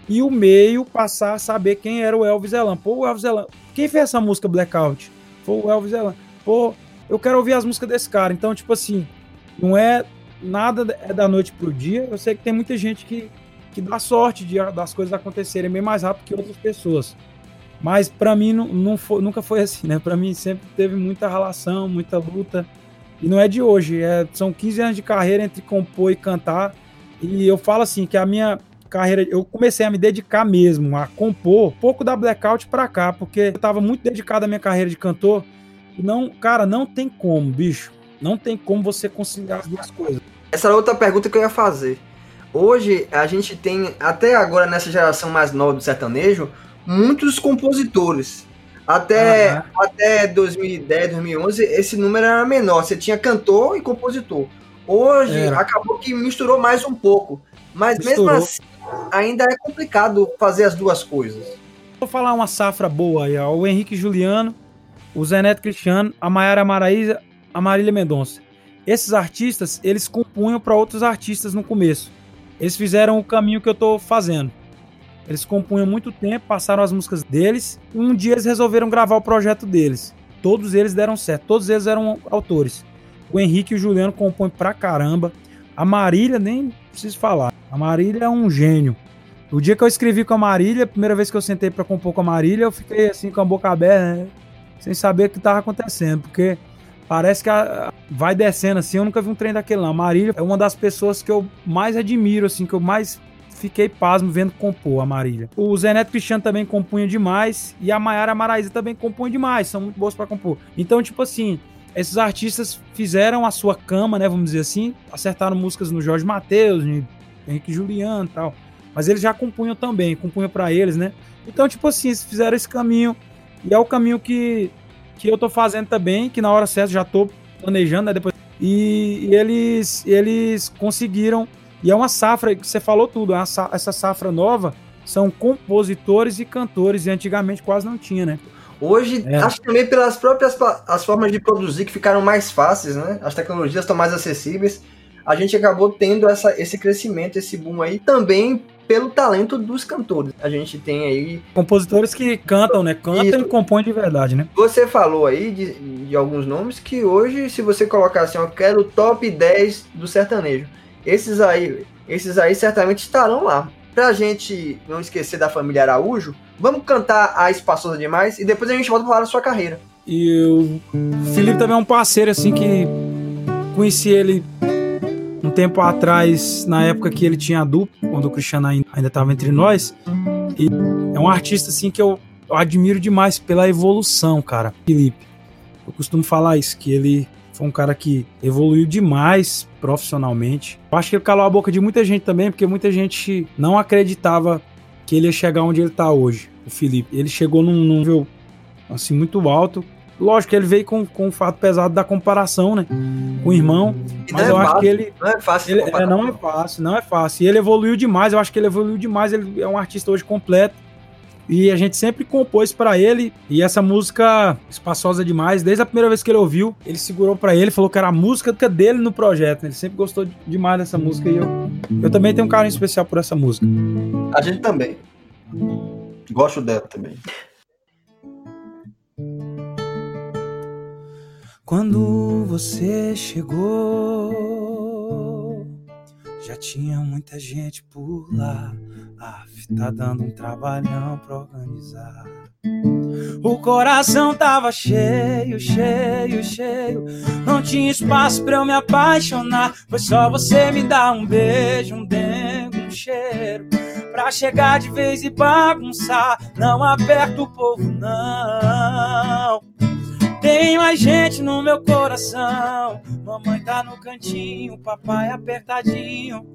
e o meio passar a saber quem era o Elvis Elan. Pô, o Elvis Elan, quem fez essa música Blackout? Foi o Elvis Elan. Pô, eu quero ouvir as músicas desse cara. Então, tipo assim, não é nada é da noite pro dia. Eu sei que tem muita gente que que dá sorte de, das coisas acontecerem bem mais rápido que outras pessoas. Mas para mim não, não foi, nunca foi assim, né? Para mim sempre teve muita relação, muita luta. E não é de hoje, é, são 15 anos de carreira entre compor e cantar. E eu falo assim que a minha carreira, eu comecei a me dedicar mesmo a compor pouco da Blackout para cá, porque eu tava muito dedicado à minha carreira de cantor. E não, cara, não tem como, bicho. Não tem como você conciliar as duas coisas. Essa era outra pergunta que eu ia fazer. Hoje a gente tem, até agora nessa geração mais nova do sertanejo, muitos compositores. Até, uhum. até 2010, 2011, esse número era menor. Você tinha cantor e compositor. Hoje acabou que misturou mais um pouco. Mas misturou. mesmo assim, ainda é complicado fazer as duas coisas. Vou falar uma safra boa aí, ó. O Henrique Juliano, o Zé Neto Cristiano, a Maiara Maraíza, a Marília Mendonça. Esses artistas, eles compunham para outros artistas no começo. Eles fizeram o caminho que eu tô fazendo. Eles compunham muito tempo, passaram as músicas deles, e um dia eles resolveram gravar o projeto deles. Todos eles deram certo, todos eles eram autores. O Henrique e o Juliano compõem pra caramba. A Marília, nem preciso falar. A Marília é um gênio. O dia que eu escrevi com a Marília, a primeira vez que eu sentei para compor com a Marília, eu fiquei assim com a boca aberta, né? sem saber o que estava acontecendo, porque Parece que a, vai descendo assim. Eu nunca vi um trem daquele lá. A Marília é uma das pessoas que eu mais admiro, assim, que eu mais fiquei pasmo vendo compor a Marília. O Zé Neto Cristiano também compunha demais e a Maiara Maraíza também compõe demais, são muito boas para compor. Então, tipo assim, esses artistas fizeram a sua cama, né, vamos dizer assim, acertaram músicas no Jorge Mateus, no Henrique Juliano tal. Mas eles já compunham também, compunham para eles, né? Então, tipo assim, eles fizeram esse caminho e é o caminho que que eu tô fazendo também, que na hora certa já tô planejando, né, depois. E, e eles eles conseguiram, e é uma safra, que você falou tudo, é essa safra nova são compositores e cantores, e antigamente quase não tinha, né? Hoje, é. acho que também pelas próprias as formas de produzir que ficaram mais fáceis, né? As tecnologias estão mais acessíveis. A gente acabou tendo essa, esse crescimento, esse boom aí, também pelo talento dos cantores. A gente tem aí. Compositores que cantam, né? Cantam Isso. e compõem de verdade, né? Você falou aí de, de alguns nomes que hoje, se você colocar assim, eu quero o top 10 do sertanejo. Esses aí, esses aí certamente estarão lá. Pra gente não esquecer da família Araújo, vamos cantar a Espaçosa Demais e depois a gente volta pra falar da sua carreira. E o Felipe também é um parceiro, assim, que conheci ele um tempo atrás, na época que ele tinha a dupla, quando o Cristiano ainda estava entre nós. E é um artista assim que eu, eu admiro demais pela evolução, cara. Felipe. Eu costumo falar isso, que ele foi um cara que evoluiu demais profissionalmente. Eu acho que ele calou a boca de muita gente também, porque muita gente não acreditava que ele ia chegar onde ele está hoje, o Felipe. Ele chegou num nível assim muito alto. Lógico que ele veio com, com o fato pesado da comparação, né? Com o irmão. Mas eu é acho que ele. Não é fácil. Ele, é, não é fácil, não é fácil. E ele evoluiu demais. Eu acho que ele evoluiu demais. Ele é um artista hoje completo. E a gente sempre compôs para ele. E essa música espaçosa demais. Desde a primeira vez que ele ouviu, ele segurou para ele, falou que era a música dele no projeto. Ele sempre gostou demais dessa música. E eu, eu também tenho um carinho especial por essa música. A gente também. Gosto dela também. Quando você chegou, já tinha muita gente por lá. Af, tá dando um trabalhão pra organizar. O coração tava cheio, cheio, cheio. Não tinha espaço pra eu me apaixonar. Foi só você me dar um beijo, um dengo, um cheiro. Pra chegar de vez e bagunçar. Não aperta o povo, não. Tem mais gente no meu coração. Mamãe tá no cantinho, papai apertadinho.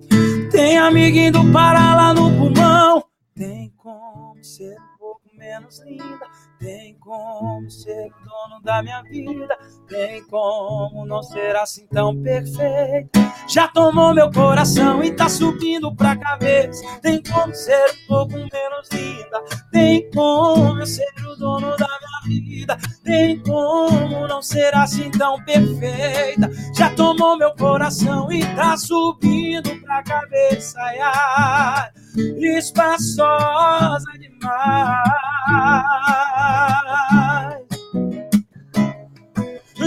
Tem amiguinho do Pará lá no pulmão. Tem como ser um pouco menos linda. Tem como ser o dono da minha vida. Tem como não ser assim tão perfeita. Já tomou meu coração e tá subindo pra cabeça. Tem como ser um pouco menos linda. Tem como ser o dono da minha vida. Tem como não ser assim tão perfeita. Já tomou meu coração e tá subindo pra cabeça. Ai, ai, espaçosa demais.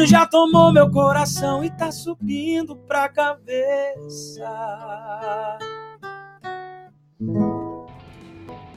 Já tomou meu coração e tá subindo pra cabeça.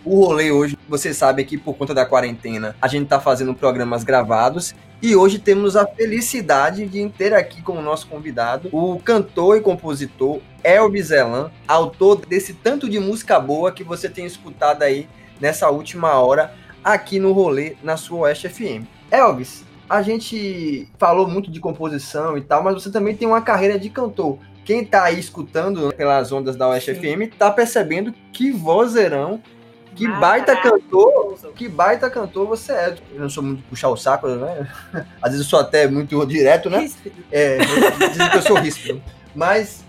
O rolê hoje, vocês sabem que por conta da quarentena, a gente tá fazendo programas gravados e hoje temos a felicidade de ter aqui como nosso convidado o cantor e compositor Elvis Elan, autor desse tanto de música boa que você tem escutado aí nessa última hora aqui no rolê na sua Oeste FM. Elvis, a gente falou muito de composição e tal, mas você também tem uma carreira de cantor. Quem tá aí escutando pelas ondas da Oeste FM tá percebendo que vozeirão, que baita cantor, que baita cantor você é. Eu não sou muito puxar o saco, né? Às vezes eu sou até muito direto, né? É, dizem que eu sou ríspido. Mas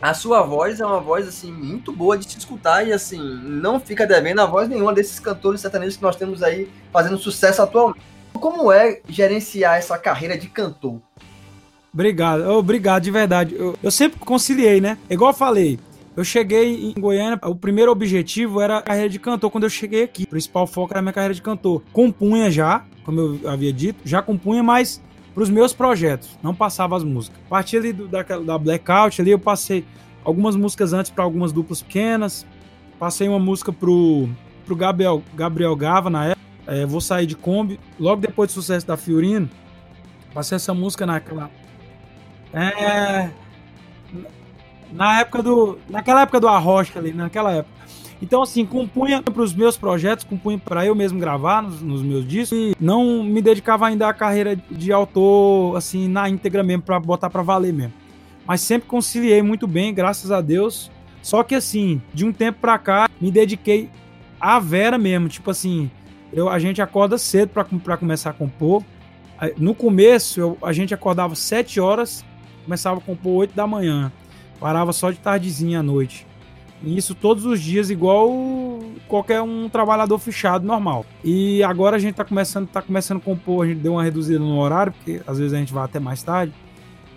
a sua voz é uma voz assim muito boa de se escutar e assim não fica devendo a voz nenhuma desses cantores sertanejos que nós temos aí fazendo sucesso atualmente. Como é gerenciar essa carreira de cantor? Obrigado, obrigado de verdade. Eu, eu sempre conciliei, né? Igual eu falei, eu cheguei em Goiânia, o primeiro objetivo era a carreira de cantor quando eu cheguei aqui. O principal foco era a minha carreira de cantor. Compunha já, como eu havia dito, já compunha, mas para os meus projetos, não passava as músicas. A partir ali do, da, Blackout, ali eu passei algumas músicas antes para algumas duplas pequenas. Passei uma música pro, pro Gabriel, Gabriel Gava na época. É, vou sair de Kombi. Logo depois do sucesso da Fiorino, passei essa música naquela. É. Na época do. Naquela época do Arrocha ali, naquela época. Então, assim, compunha para os meus projetos, compunha para eu mesmo gravar nos, nos, meus discos e não me dedicava ainda à carreira de autor, assim, na íntegra mesmo, para botar para valer mesmo. Mas sempre conciliei muito bem, graças a Deus. Só que, assim, de um tempo para cá, me dediquei à Vera mesmo. Tipo assim, eu, a gente acorda cedo para começar a compor. No começo, eu, a gente acordava 7 horas, começava a compor 8 da manhã. Parava só de tardezinha à noite. E isso todos os dias, igual qualquer um trabalhador fechado normal. E agora a gente tá começando, tá começando a compor, a gente deu uma reduzida no horário, porque às vezes a gente vai até mais tarde.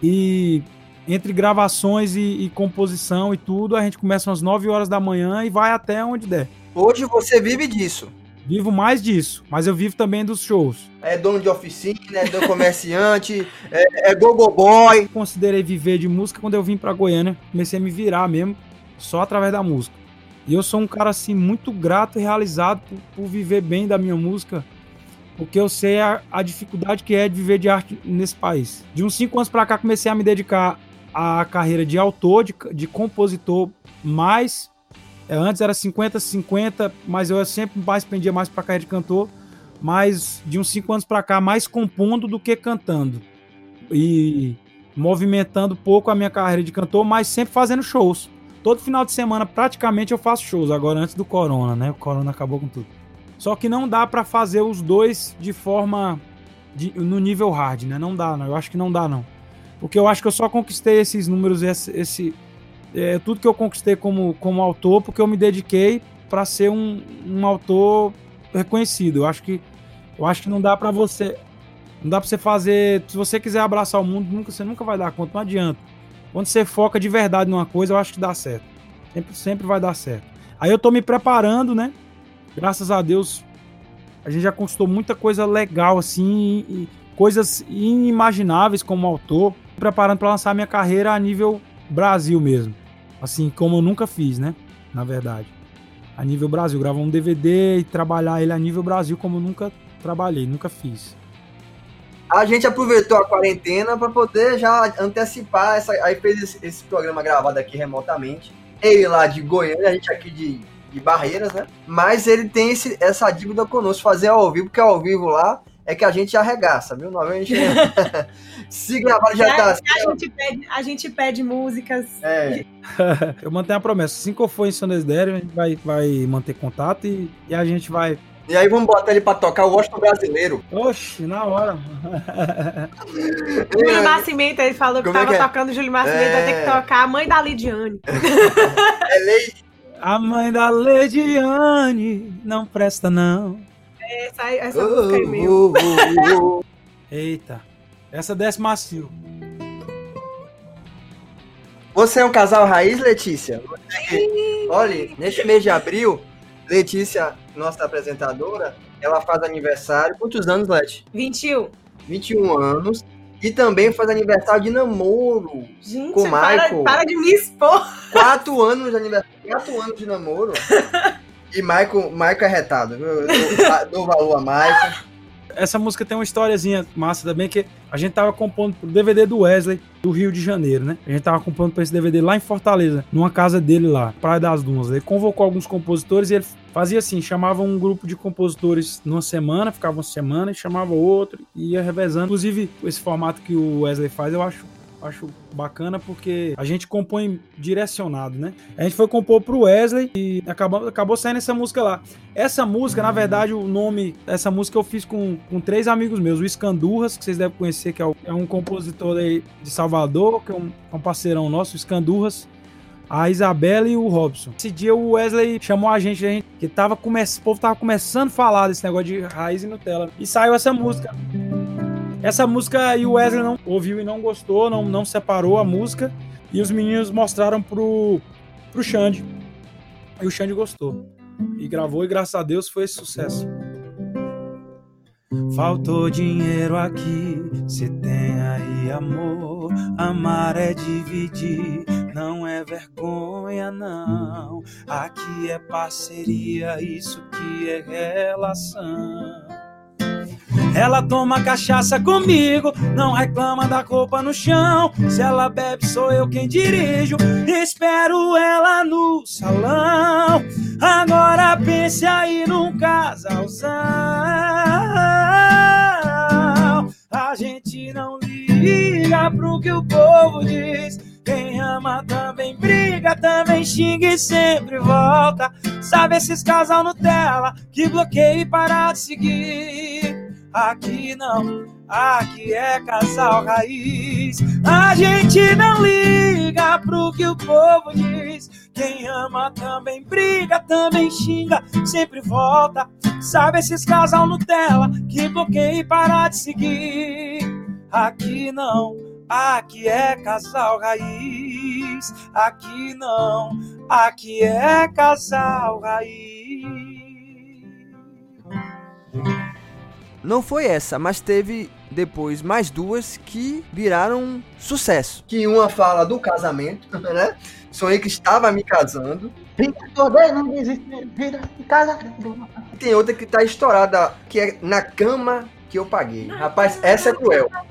E entre gravações e, e composição e tudo, a gente começa às 9 horas da manhã e vai até onde der. Hoje você vive disso. Vivo mais disso, mas eu vivo também dos shows. É dono de oficina, é dono comerciante, é, é go-go boy. Considerei viver de música quando eu vim pra Goiânia. Comecei a me virar mesmo, só através da música. E eu sou um cara, assim, muito grato e realizado por, por viver bem da minha música, porque eu sei a, a, dificuldade que é de viver de arte nesse país. De uns cinco anos pra cá, comecei a me dedicar à carreira de autor, de, de compositor, mais é, antes era 50-50, mas eu sempre mais pendia mais pra carreira de cantor. Mas de uns 5 anos pra cá, mais compondo do que cantando. E movimentando pouco a minha carreira de cantor, mas sempre fazendo shows. Todo final de semana, praticamente, eu faço shows. Agora, antes do Corona, né? O Corona acabou com tudo. Só que não dá para fazer os dois de forma. De, no nível hard, né? Não dá, não. Eu acho que não dá, não. Porque eu acho que eu só conquistei esses números, esse, esse é, tudo que eu conquistei como, como autor, porque eu me dediquei para ser um, um autor reconhecido. Eu acho que eu acho que não dá para você não dá para você fazer, se você quiser abraçar o mundo, nunca você nunca vai dar conta, não adianta. Quando você foca de verdade numa coisa, eu acho que dá certo. Sempre sempre vai dar certo. Aí eu tô me preparando, né? Graças a Deus a gente já conquistou muita coisa legal assim, e coisas inimagináveis como autor, preparando para lançar minha carreira a nível Brasil mesmo. Assim, como eu nunca fiz, né? Na verdade. A nível Brasil, gravar um DVD e trabalhar ele a nível Brasil como eu nunca trabalhei, nunca fiz. A gente aproveitou a quarentena para poder já antecipar essa. Aí fez esse, esse, programa gravado aqui remotamente. Ele lá de Goiânia, a gente aqui de, de Barreiras, né? Mas ele tem esse, essa dívida conosco, fazer ao vivo, porque ao vivo lá é que a gente arregaça, viu? Não, a gente... Se gravar já, já tá. A gente, pede, a gente pede músicas. É. eu mantenho a promessa. Assim que eu for em São Desidério, a gente vai, vai manter contato e, e a gente vai E aí vamos botar ele pra tocar o Washington brasileiro. Oxe, na hora. Júlio Nascimento, ele falou que Como é tava é? tocando Júlio Nascimento, vai ter É. que tocar a mãe da Lidiane. É lei. A mãe da Lediane não presta, não. Essa, essa música aí mesmo. Oh, oh, oh. Eita. Essa desce macio. Você é um casal raiz, Letícia? Olha, neste mês de abril, Letícia, nossa apresentadora, ela faz aniversário. Quantos anos, Leti? 21. 21 anos. E também faz aniversário de namoro. Gente, Com para, Michael. para de me expor. Quatro anos de aniversário. Quatro anos de namoro. E Michael, Michael é retado, viu? Eu dou, dou valor a Michael. Essa música tem uma historiazinha massa também, que a gente tava compondo pro DVD do Wesley, do Rio de Janeiro, né? A gente tava compondo pra esse DVD lá em Fortaleza, numa casa dele lá, Praia das Dunas. Ele convocou alguns compositores e ele fazia assim, chamava um grupo de compositores numa semana, ficava uma semana e chamava outro e ia revezando. Inclusive, esse formato que o Wesley faz, eu acho acho bacana porque a gente compõe direcionado, né? A gente foi compor pro Wesley e acabou, acabou saindo essa música lá. Essa música, na verdade, o nome dessa música eu fiz com, com três amigos meus. O Escandurras, que vocês devem conhecer, que é, o- é um compositor aí de Salvador, que é um, é um parceirão nosso, o Escandurras. A Isabela e o Robson. Esse dia o Wesley chamou a gente, a gente que tava come... o povo tava começando a falar desse negócio de raiz e Nutella. E saiu essa música. Essa música o Wesley não ouviu e não gostou, não, não separou a música. E os meninos mostraram pro, pro Xande. E o Xande gostou. E gravou, e graças a Deus foi esse sucesso. Faltou dinheiro aqui, se tem aí amor. Amar é dividir, não é vergonha, não. Aqui é parceria, isso que é relação. Ela toma cachaça comigo, não reclama da roupa no chão. Se ela bebe, sou eu quem dirijo. Espero ela no salão. Agora pense aí num casalzão. A gente não liga pro que o povo diz. Quem ama também briga, também xinga e sempre volta. Sabe esses casal Nutella que bloqueia e para de seguir. Aqui não, aqui é casal raiz. A gente não liga pro que o povo diz. Quem ama também briga, também xinga, sempre volta. Sabe esses casal Nutella que bloqueia e para de seguir. Aqui não, aqui é casal raiz. Aqui não, aqui é casal raiz. Não foi essa, mas teve depois mais duas que viraram sucesso. Que uma fala do casamento, né? Sonhei que estava me casando. E tem outra que tá estourada, que é Na Cama Que Eu Paguei. Rapaz, essa é cruel. A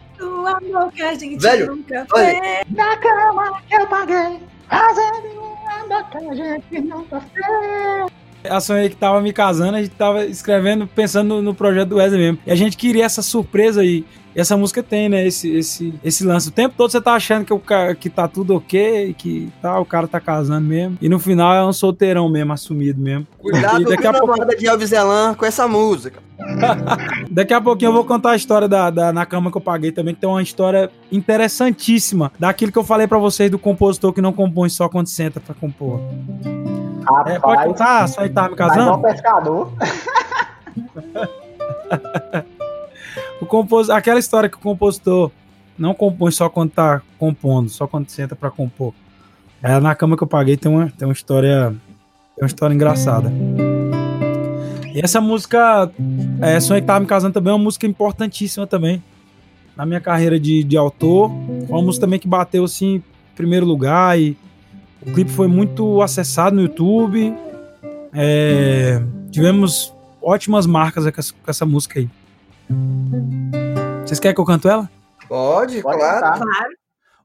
Velho, nunca olha. Na cama que eu paguei, fazendo um amor que a gente nunca fez. A sonhei que tava me casando, a gente tava escrevendo, pensando no, projeto do Wesley mesmo. E a gente queria essa surpresa aí. E essa música tem, né? Esse, esse, esse lance. O tempo todo você tá achando que, o cara, que tá tudo ok, que tá, o cara tá casando mesmo. E no final é um solteirão mesmo, assumido mesmo. Cuidado com a pouco- de Elvis Elan com essa música. Daqui a pouquinho eu vou contar a história da, da Na Cama que eu Paguei também, que tem uma história interessantíssima. Daquilo que eu falei pra vocês do compositor que não compõe só quando senta pra compor. É, pode Rapaz, contar? Só aí tava me mas é um casando? pescador. O compos... Aquela história que o compositor não compõe só quando tá compondo, só quando senta pra compor. É, na cama que eu paguei tem uma, tem uma história. Tem uma história engraçada. E essa música, é, Sonhei que tava me casando também, é uma música importantíssima também. Na minha carreira de, de autor. Uma música também que bateu assim, em primeiro lugar. E o clipe foi muito acessado no YouTube. É, tivemos ótimas marcas com essa, com essa música aí. Vocês querem que eu canto ela? Pode, Pode claro.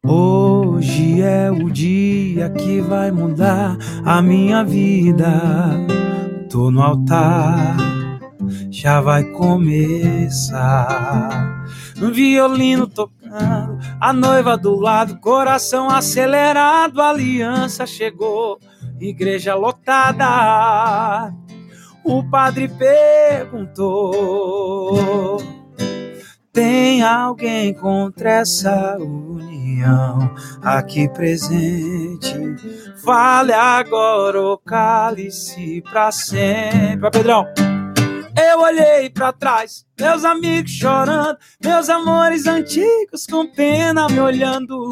Hoje é o dia que vai mudar a minha vida. Tô no altar, já vai começar. Um violino tocando, a noiva do lado, coração acelerado, aliança chegou, igreja lotada. O padre perguntou: Tem alguém contra essa união aqui presente? Fale agora o cálice pra sempre. Vai, Pedrão. Eu olhei pra trás, meus amigos chorando, meus amores antigos com pena me olhando.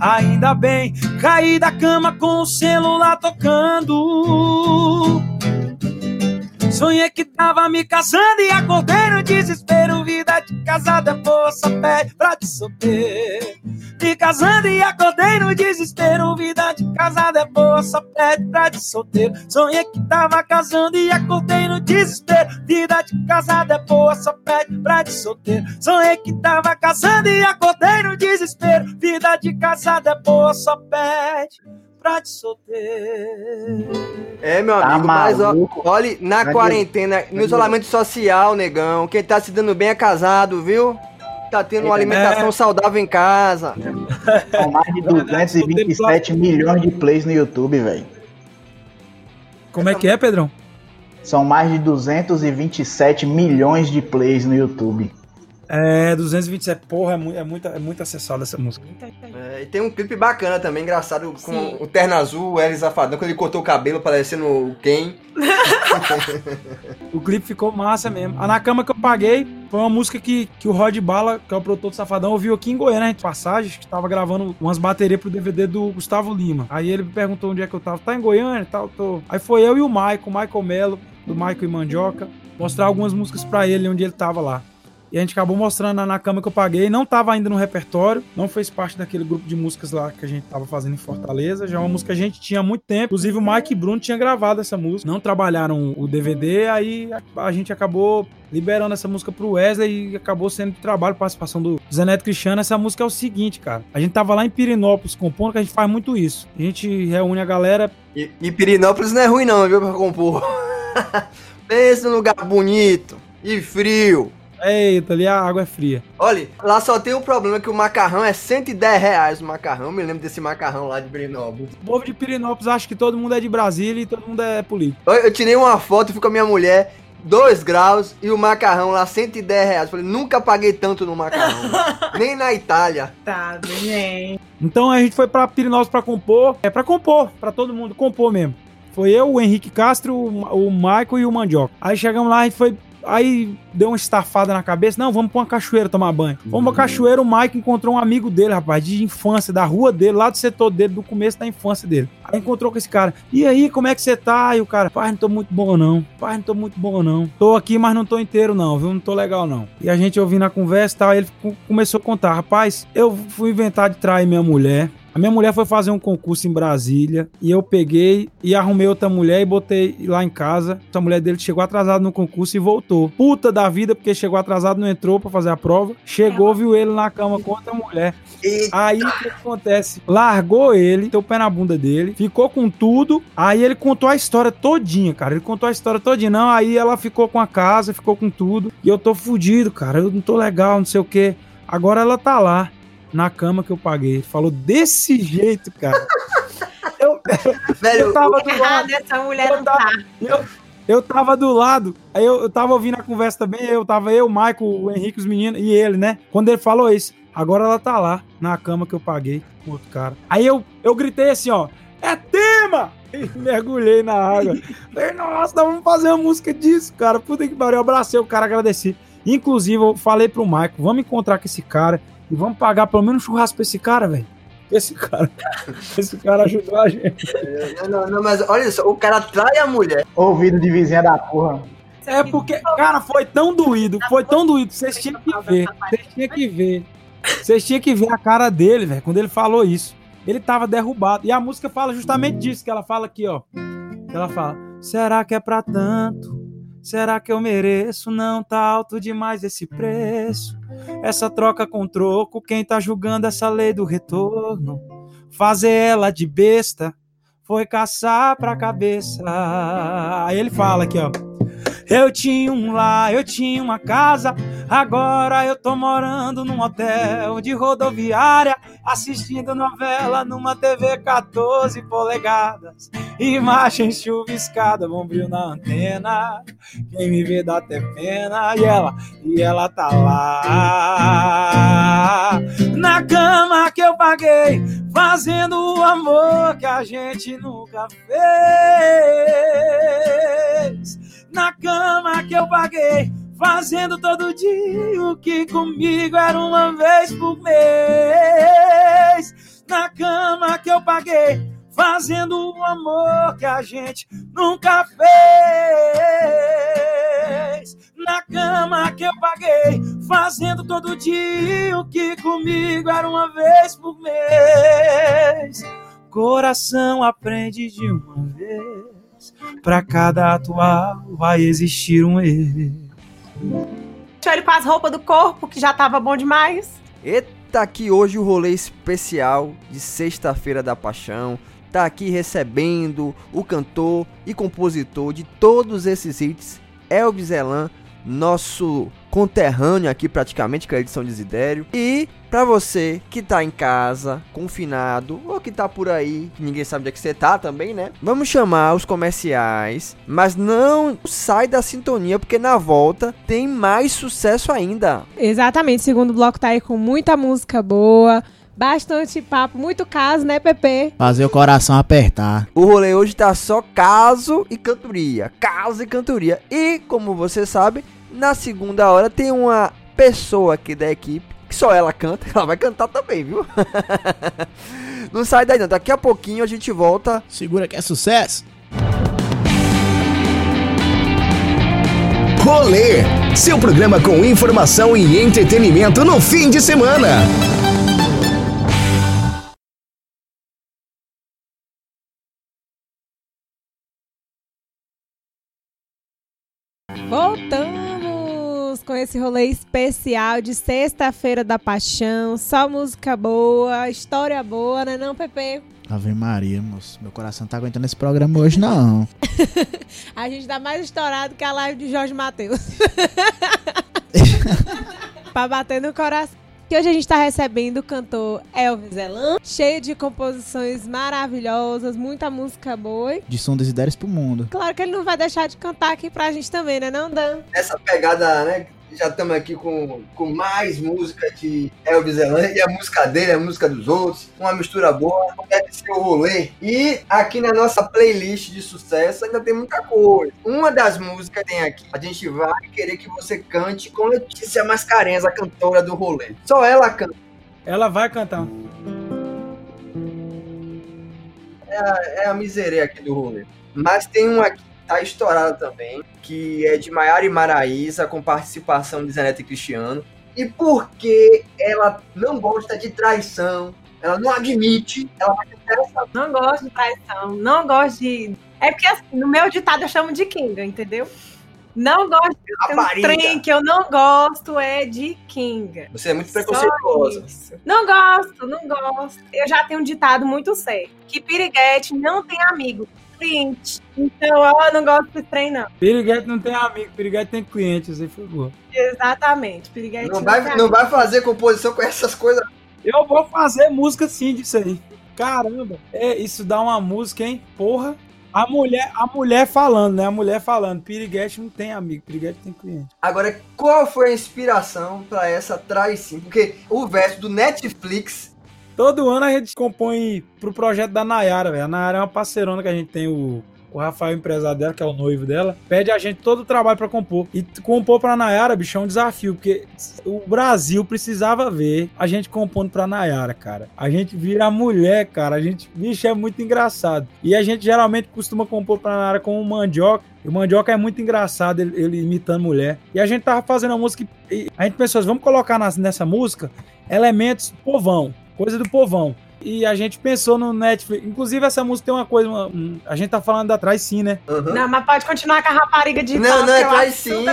Ainda bem, caí da cama com o celular tocando. Sonhei que tava me casando e acordei no desespero. Vida de casada, moça, pé pra de solteiro. Me casando e acordei no desespero. Vida de casada é boa, só pede pra de solteiro. Sonhei que tava casando e acordei no desespero. Vida de casada é boa, só pede pra de solteiro. Sonhei que tava casando e acordei no desespero. Vida de casada é boa, só pede pra de solteiro. É, meu Tá amigo, mas ó, maluco. olha, na quarentena, no isolamento social, negão, quem tá se dando bem é casado, viu? Tá tendo uma alimentação saudável em casa. São mais de 227 milhões de plays no YouTube, velho. Como é que é, Pedrão? São mais de 227 milhões de plays no YouTube. É, 227. Porra, é muito, é muito, é muito acessada essa música. É, e tem um clipe bacana também, engraçado, com Sim. o terno azul, o L Safadão, quando ele cortou o cabelo parecendo o Ken. O clipe ficou massa mesmo. A Na Cama que eu paguei foi uma música que, que o Rod Bala, que é o produtor do Safadão, ouviu aqui em Goiânia, né? Passagens, que tava gravando umas baterias pro DVD do Gustavo Lima. Aí ele me perguntou onde é que eu tava. Tá em Goiânia e tal? Tô. Aí foi eu e o Michael, o Michael Melo, do Michael e Mandioca, mostrar algumas músicas pra ele onde ele tava lá. E a gente acabou mostrando na, cama que eu paguei. Não tava ainda no repertório, não fez parte daquele grupo de músicas lá que a gente tava fazendo em Fortaleza. Já é uma música que a gente tinha há muito tempo. Inclusive o Mike e Bruno tinha gravado essa música. Não trabalharam o DVD, aí a, gente acabou liberando essa música pro Wesley e acabou sendo de trabalho, participação do Zé Neto Cristiano. Essa música é o seguinte, cara. A gente tava lá em Pirinópolis compondo, que a gente faz muito isso. A gente reúne a galera, E, e Pirinópolis não é ruim não, viu, pra compor. Pensa num lugar bonito e frio. Eita, ali a água é fria. Olha, lá só tem o problema que o macarrão é 110 reais o macarrão. Eu me lembro desse macarrão lá de Pirinópolis. O povo de Pirinópolis acha que todo mundo é de Brasília e todo mundo é político. Eu, eu tirei uma foto, fui com a minha mulher, 2 graus e o macarrão lá 110 reais. Falei, nunca paguei tanto no macarrão. nem na Itália. Tá, bem. Então a gente foi pra Pirinópolis pra compor. É pra compor, pra todo mundo compor mesmo. Foi eu, o Henrique Castro, o Michael e o Mandioca. Aí chegamos lá, a gente foi. Aí deu uma estafada na cabeça. Não, vamos pra uma cachoeira tomar banho. Vamos pra cachoeira, o Mike encontrou um amigo dele, rapaz, de infância, da rua dele, lá do setor dele, do começo da infância dele. Aí encontrou com esse cara. E aí, como é que você tá? E o cara, pai, não tô muito bom não. Pai, não tô muito bom não. Tô aqui, mas não tô inteiro não, viu? Não tô legal não. E a gente ouvindo a conversa e tal, ele co- começou a contar. Rapaz, eu fui inventar de trair minha mulher. A minha mulher foi fazer um concurso em Brasília e eu peguei e arrumei outra mulher e botei lá em casa. A mulher dele chegou atrasada no concurso e voltou. Puta da vida, porque chegou atrasado, não entrou pra fazer a prova. Chegou, viu ele na cama com outra mulher. Aí o que acontece? Largou ele, deu o pé na bunda dele, ficou com tudo. Aí ele contou a história todinha, cara. Ele contou a história todinha. Não, aí ela ficou com a casa, ficou com tudo. E eu tô fudido, cara. Eu não tô legal, não sei o quê. Agora ela tá lá, na cama que eu paguei. Falou desse jeito, cara. Eu, Velho, eu tava do lado. Essa mulher Eu não tava, tá. eu, eu tava do lado, aí eu, eu tava ouvindo a conversa também, eu tava eu, o Michael, o Henrique, os meninos e ele, né? Quando ele falou isso, agora ela tá lá, na cama que eu paguei com outro cara. Aí eu, eu gritei assim, ó, é tema! E mergulhei na água. Falei, nossa, nós vamos fazer uma música disso, cara. Puta que pariu. Eu abracei o cara, agradeci. Inclusive, eu falei pro Michael, vamos encontrar com esse cara e vamos pagar pelo menos um churrasco pra esse cara, velho. Esse cara, esse cara ajudou a gente. não, não, não, mas olha só, o cara trai a mulher. Ouvido de vizinha da porra. É porque, cara, foi tão doído, foi tão doído. Vocês tinham que ver, vocês tinham que ver. Vocês tinham que ver a cara dele, velho, quando ele falou isso. Ele tava derrubado. E a música fala justamente disso, que ela fala aqui, ó. Que ela fala: Será que é pra tanto? Será que eu mereço? Não tá alto demais esse preço. Essa troca com troco, quem tá julgando essa lei do retorno? Fazer ela de besta foi caçar pra cabeça. Aí ele fala aqui, ó. Eu tinha um lar, eu tinha uma casa, agora eu tô morando num hotel de rodoviária, assistindo novela numa TV 14 polegadas. Imagem chuviscada, bombril na antena. Quem me vê dá até pena. E ela, e ela tá lá. Na cama que eu paguei, fazendo o amor que a gente nunca fez. Na cama que eu paguei, fazendo todo dia o que comigo era uma vez por mês. Na cama que eu paguei, fazendo o amor que a gente nunca fez. Na cama que eu paguei, fazendo todo dia o que comigo era uma vez por mês. Coração aprende de uma vez. Pra cada atual vai existir um erro. Deixa ele com as roupas do corpo, que já tava bom demais. Eita, aqui hoje o rolê especial de Sexta-feira da Paixão. Tá aqui recebendo o cantor e compositor de todos esses hits, Elvis Elan, nosso conterrâneo aqui praticamente, é a edição de Desidério. E pra você que tá em casa, confinado, ou que tá por aí, que ninguém sabe onde é que você tá também, né? Vamos chamar os comerciais, mas não sai da sintonia, porque na volta tem mais sucesso ainda. Exatamente, o segundo bloco tá aí com muita música boa, bastante papo, muito caso, né, Pepe? Fazer o coração apertar. O rolê hoje tá só caso e cantoria. Caso e cantoria. E, como você sabe, na segunda hora tem uma pessoa aqui da equipe que só ela canta. Ela vai cantar também, viu? não sai daí não. Daqui a pouquinho a gente volta. Segura que é sucesso. Rolê, seu programa com informação e entretenimento no fim de semana. Voltamos com esse rolê especial de Sexta-feira da Paixão. Só música boa, história boa, né não, Pepe? Ave Maria, moço. Meu coração tá aguentando esse programa hoje, não. A gente tá mais estourado que a live de Jorge Matheus. pra bater no coração. Que hoje a gente tá recebendo o cantor Elvis Elan, cheio de composições maravilhosas, muita música boa. De som das ideias pro mundo. Claro que ele não vai deixar de cantar aqui pra gente também, né, não, Dan? Essa pegada, né? Já estamos aqui com, com mais música de Elvis Elan e a música dele, a música dos outros, uma mistura boa, deve ser o rolê. E aqui na nossa playlist de sucesso ainda tem muita coisa. Uma das músicas tem aqui, a gente vai querer que você cante com Letícia Mascarenhas, a cantora do rolê. Só ela canta. Ela vai cantar. É a, é a miseria aqui do rolê. Mas tem um aqui tá estourada também, que é de Maiara e Maraísa, com participação de Zenete e Cristiano. E porque ela não gosta de traição, ela não admite, ela vai Não gosto de traição, não gosto de. É porque assim, no meu ditado eu chamo de Kinga, entendeu? Não gosto de um trem que eu não gosto é de Kinga. Você é muito preconceituosa. Não gosto, não gosto. Eu já tenho um ditado muito sério. Que piriguete não tem amigo. Cliente. Então, ó, não gosto desse trem, não. Piriguete não tem amigo, Piriguete tem cliente, você foi boa. Exatamente. Piriguete Não tem vai, amigo. não vai fazer composição com essas coisas. Eu vou fazer música sim disso aí. Caramba, é, isso dá uma música, hein? Porra. A mulher, a mulher falando, né? A mulher falando, Piriguete não tem amigo, Piriguete tem cliente. Agora, qual foi a inspiração pra essa traição? Porque o verso do Netflix Todo ano a gente compõe pro projeto da Nayara, velho. A Nayara é uma parceirona que a gente tem, o, o Rafael, empresário dela, que é o noivo dela, pede a gente todo o trabalho pra compor. E compor pra Nayara, bicho, é um desafio, porque o Brasil precisava ver a gente compondo pra Nayara, cara. A gente vira mulher, cara. A gente, bicho, é muito engraçado. E a gente geralmente costuma compor pra Nayara com o Mandioca. E o Mandioca é muito engraçado, ele, ele imitando mulher. E a gente tava fazendo a música e a gente pensou assim, vamos colocar nessa música elementos povão, coisa do povão. E a gente pensou no Netflix. Inclusive, essa música tem uma coisa. uma- um- a gente tá falando da trás sim, né? Aham. Não, mas pode continuar com a rapariga de Não, não, é traz sim.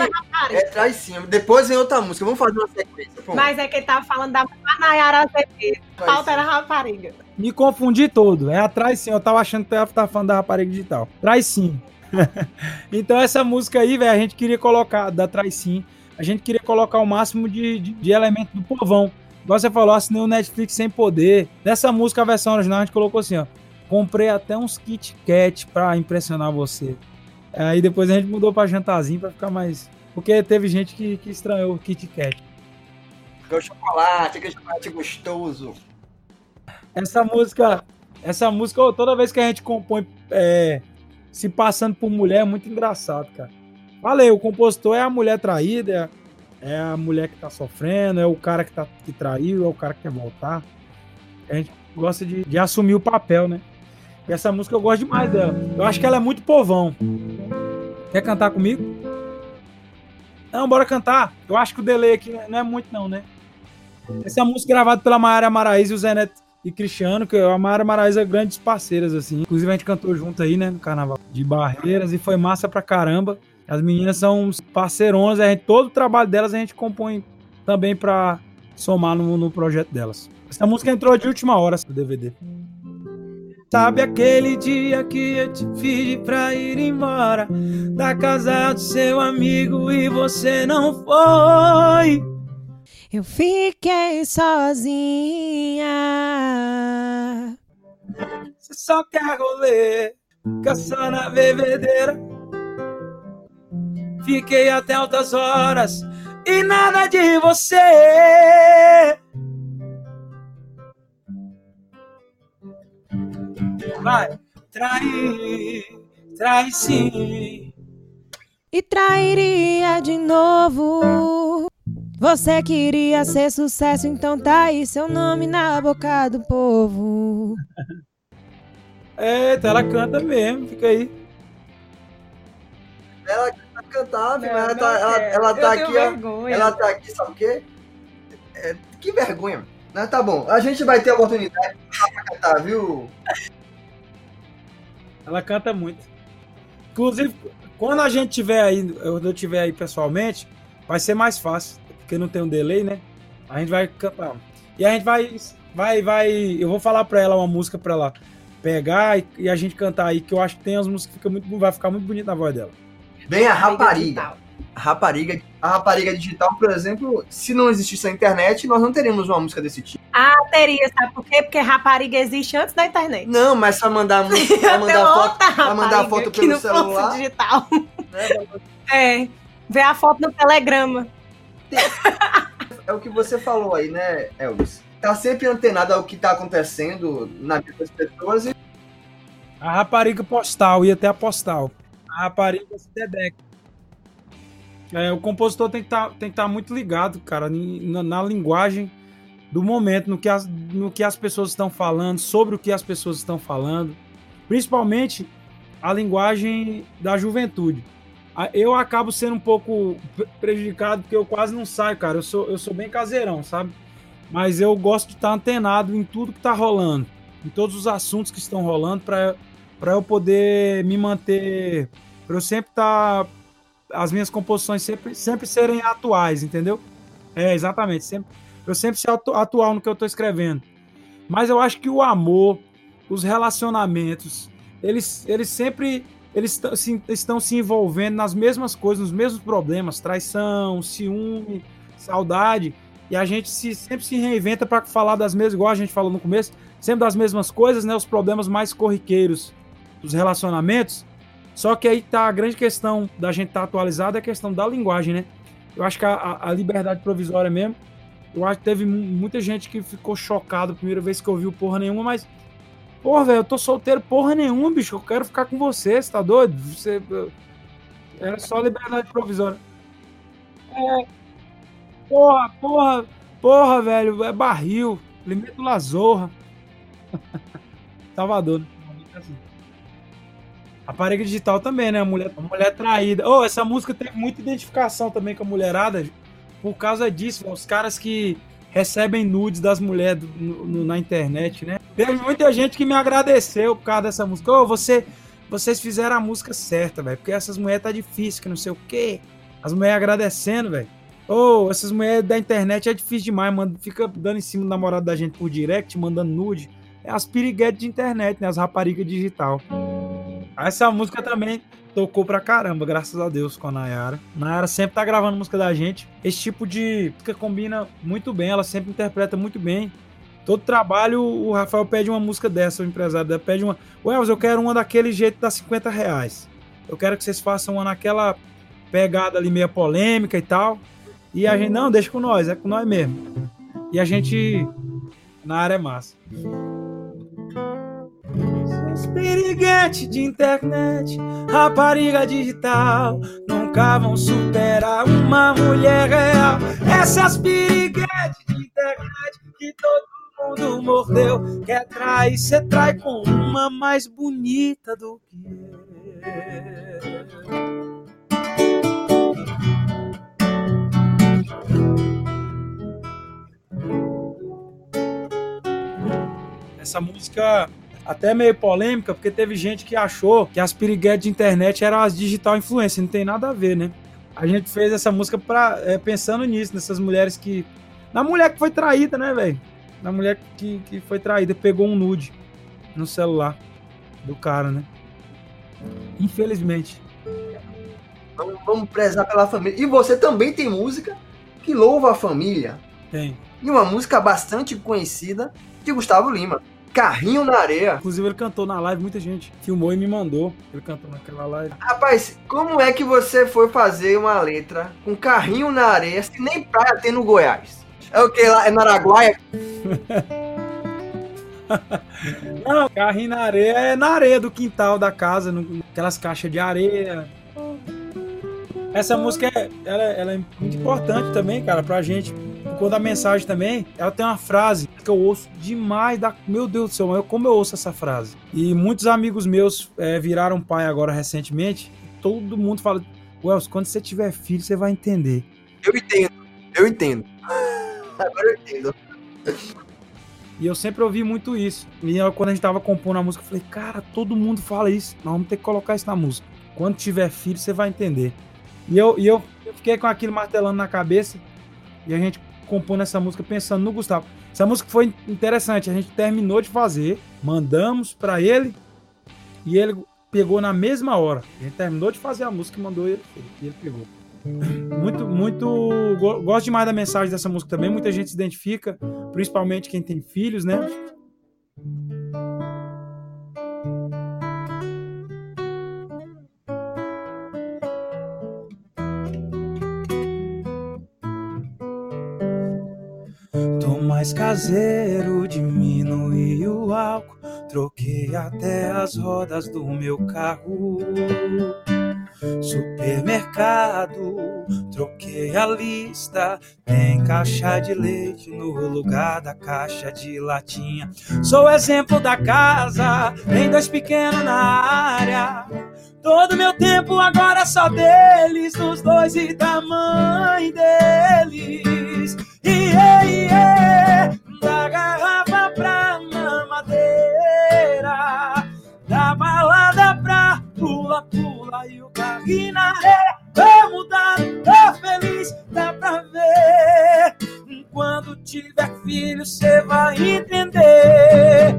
É traição. Depois vem outra música. Vamos fazer uma sequência. Pô, Mas é que ele tava falando da Nayara Azevedo. A Traz pauta sim. era rapariga. Me confundi todo. É atrás sim. Eu tava achando que tava, tava falando da rapariga digital. Traz sim. então, essa música aí, velho, a gente queria colocar, da Traz sim. A gente queria colocar o máximo de, de, de elemento do povão. Igual você falou, assinei o Netflix sem poder. Nessa música, a versão original, a gente colocou assim, ó. Comprei até uns Kit Kat pra impressionar você. Aí depois a gente mudou pra jantarzinho pra ficar mais. Porque teve gente que, que estranhou o Kit Kat. Aquele chocolate, aquele chocolate gostoso. Essa música, essa música, toda vez que a gente compõe é, se passando por mulher, é muito engraçado, cara. Falei, o compositor é a mulher traída, é a mulher que tá sofrendo, é o cara que, tá, que traiu, é o cara que quer voltar. A gente gosta de, de assumir o papel, né? E essa música eu gosto demais dela. Eu acho que ela é muito povão. Quer cantar comigo? Não, bora cantar. Eu acho que o delay aqui não é muito, não, né? Essa música é gravada pela Mayara Maraíza e o Zé e Cristiano, que a Mayara Maraíza é grandes parceiras, assim. Inclusive a gente cantou junto aí, né, no carnaval de Barreiras e foi massa pra caramba. As meninas são parceironas, a gente, todo o trabalho delas a gente compõe também pra somar no, no projeto delas. Essa música entrou de última hora do DVD. Sabe aquele dia que eu te pedi pra ir embora da casa do seu amigo e você não foi? Eu fiquei sozinha. Você só quer rolê, caçar na bebedeira. Fiquei até altas horas e nada de você. Vai, trair, trai sim. E trairia de novo. Você queria ser sucesso, então tá aí seu nome na boca do povo. Eita, ela canta mesmo, fica aí. Ela quer cantar, Não, mas ela tá, ela, ela tá aqui, ó. Ela tá aqui, sabe o quê? É, que vergonha. Mas tá bom, a gente vai ter a oportunidade pra cantar, viu? Ela canta muito. Inclusive, quando a gente tiver aí, quando eu tiver aí pessoalmente, vai ser mais fácil, porque não tem um delay, né? A gente vai cantar. E a gente vai, vai, vai. Eu vou falar pra ela uma música pra ela pegar e, e a gente cantar aí, que eu acho que tem as músicas que fica muito, vai ficar muito bonito na voz dela. Bem a rapariga. A rapariga, a rapariga digital, por exemplo, se não existisse a internet, nós não teríamos uma música desse tipo. Ah, teria, sabe por quê? Porque rapariga existe antes da internet. Não, mas pra mandar, música, pra mandar foto, pra mandar foto pelo fosse celular. digital. né? É. Ver a foto no telegrama. É o que você falou aí, né, Elvis? Tá sempre antenado ao que tá acontecendo na vida das pessoas e A rapariga postal, ia até a postal. A rapariga Sedeca. É, o compositor tem que tá, estar muito ligado, cara, na, na linguagem do momento, no que, as, no que as pessoas estão falando, sobre o que as pessoas estão falando. Principalmente a linguagem da juventude. Eu acabo sendo um pouco pre- prejudicado porque eu quase não saio, cara. Eu sou, eu sou bem caseirão, sabe? Mas eu gosto de estar antenado em tudo que está rolando, em todos os assuntos que estão rolando, para para eu poder me manter, para eu sempre estar as minhas composições sempre, sempre serem atuais, entendeu? É, exatamente, sempre eu sempre ser atu- atual no que eu estou escrevendo. Mas eu acho que o amor, os relacionamentos, eles, eles sempre eles se- estão se envolvendo nas mesmas coisas, nos mesmos problemas, traição, ciúme, saudade, e a gente se, sempre se reinventa para falar das mesmas, igual a gente falou no começo, sempre das mesmas coisas, né? Os problemas mais corriqueiros dos relacionamentos. Só que aí tá a grande questão da gente estar atualizado é a questão da linguagem, né? Eu acho que a- a, liberdade provisória mesmo, eu acho que teve mu- muita gente que ficou chocado a primeira vez que ouviu porra nenhuma, mas Porra, velho, eu tô solteiro porra nenhuma, bicho. Eu quero ficar com você, você tá doido? Você. Era só liberdade provisória. É. Porra, porra, porra, velho, é barril. Limito Lazorra. Salvador, né? A parede digital também, né? Mulher, mulher traída. Oh, essa música teve muita identificação também com a mulherada por causa disso. Os caras que recebem nudes das mulheres no- no- na internet, né? Teve muita gente que me agradeceu por causa dessa música. Ô, você, vocês fizeram a música certa, velho. Porque essas mulheres tá difícil, que não sei o quê. As mulheres agradecendo, velho. Ô, essas mulheres da internet é difícil demais, mano. Fica dando em cima do namorado da gente por direct, mandando nude. É as piriguetes de internet, né? As raparigas digital. Essa música também tocou pra caramba, graças a Deus, com a Nayara. Nayara sempre tá gravando música da gente. Esse tipo de música combina muito bem, ela sempre interpreta muito bem Todo trabalho, o Rafael pede uma música dessa, o empresário pede uma. "Ô, Elvis, eu quero uma daquele jeito das 50 reais. Eu quero que vocês façam uma naquela pegada ali meia polêmica e tal. E a gente, não, deixa com nós, é com nós mesmo. E a gente, na área é massa. Os piriguetes de internet, rapariga digital, nunca vão superar uma mulher real. Essas piriguetes de internet que todo mundo mordeu. Quer trair, cê trai com uma mais bonita do que eu. Essa música até meio polêmica, porque teve gente que achou que as piriguetes de internet eram as digital influência, não tem nada a ver, né? A gente fez essa música pra, é, pensando nisso, nessas mulheres que. Na mulher que foi traída, né, velho? Na mulher que, que foi traída, pegou um nude no celular do cara, né? Infelizmente. Vamos prezar pela família. E você também tem música que louva a família. Tem. E uma música bastante conhecida de Gustavo Lima. Carrinho na areia. Inclusive, ele cantou na live, muita gente filmou e me mandou. Ele cantou naquela live. Rapaz, como é que você foi fazer uma letra com carrinho na areia se nem praia tem no Goiás? É o que lá? É Araguaia? Não, carrinho na areia é na areia do quintal da casa, no- aquelas caixas de areia. Essa música é, ela, ela é muito importante também, cara, pra gente. Quando a mensagem também, ela tem uma frase que eu ouço demais. Da, meu Deus do céu, eu- como eu ouço essa frase? E muitos amigos meus é, viraram pai agora recentemente. Todo mundo fala: Wells, quando você tiver filho, você vai entender. Eu entendo, eu entendo. Agora eu entendo. E eu sempre ouvi muito isso. E quando a gente tava compondo a música, eu falei, cara, todo mundo fala isso. Nós vamos ter que colocar isso na música. Quando tiver filho, você vai entender. E eu, e eu fiquei com aquilo martelando na cabeça. E a gente compondo essa música pensando no Gustavo. Essa música foi interessante. A gente terminou de fazer, mandamos pra ele. E ele pegou na mesma hora. A gente terminou de fazer a música e mandou ele. E ele pegou. Muito, muito. go- Gosto demais da mensagem dessa música também. Muita gente se identifica principalmente quem tem filhos, né? Mais caseiro, diminui o álcool, troquei até as rodas do meu carro. Supermercado, troquei a lista. Tem caixa de leite no lugar da caixa de latinha. Sou exemplo da casa, tem dois pequenos na área. Todo meu tempo agora é só deles, dos dois e da mãe deles. Iê, iê, da garrafa pra mamadeira, da balada pra pula, pula e o carrinho na areia. Tô mudado, tô feliz, dá pra ver. Quando tiver filho, cê vai entender.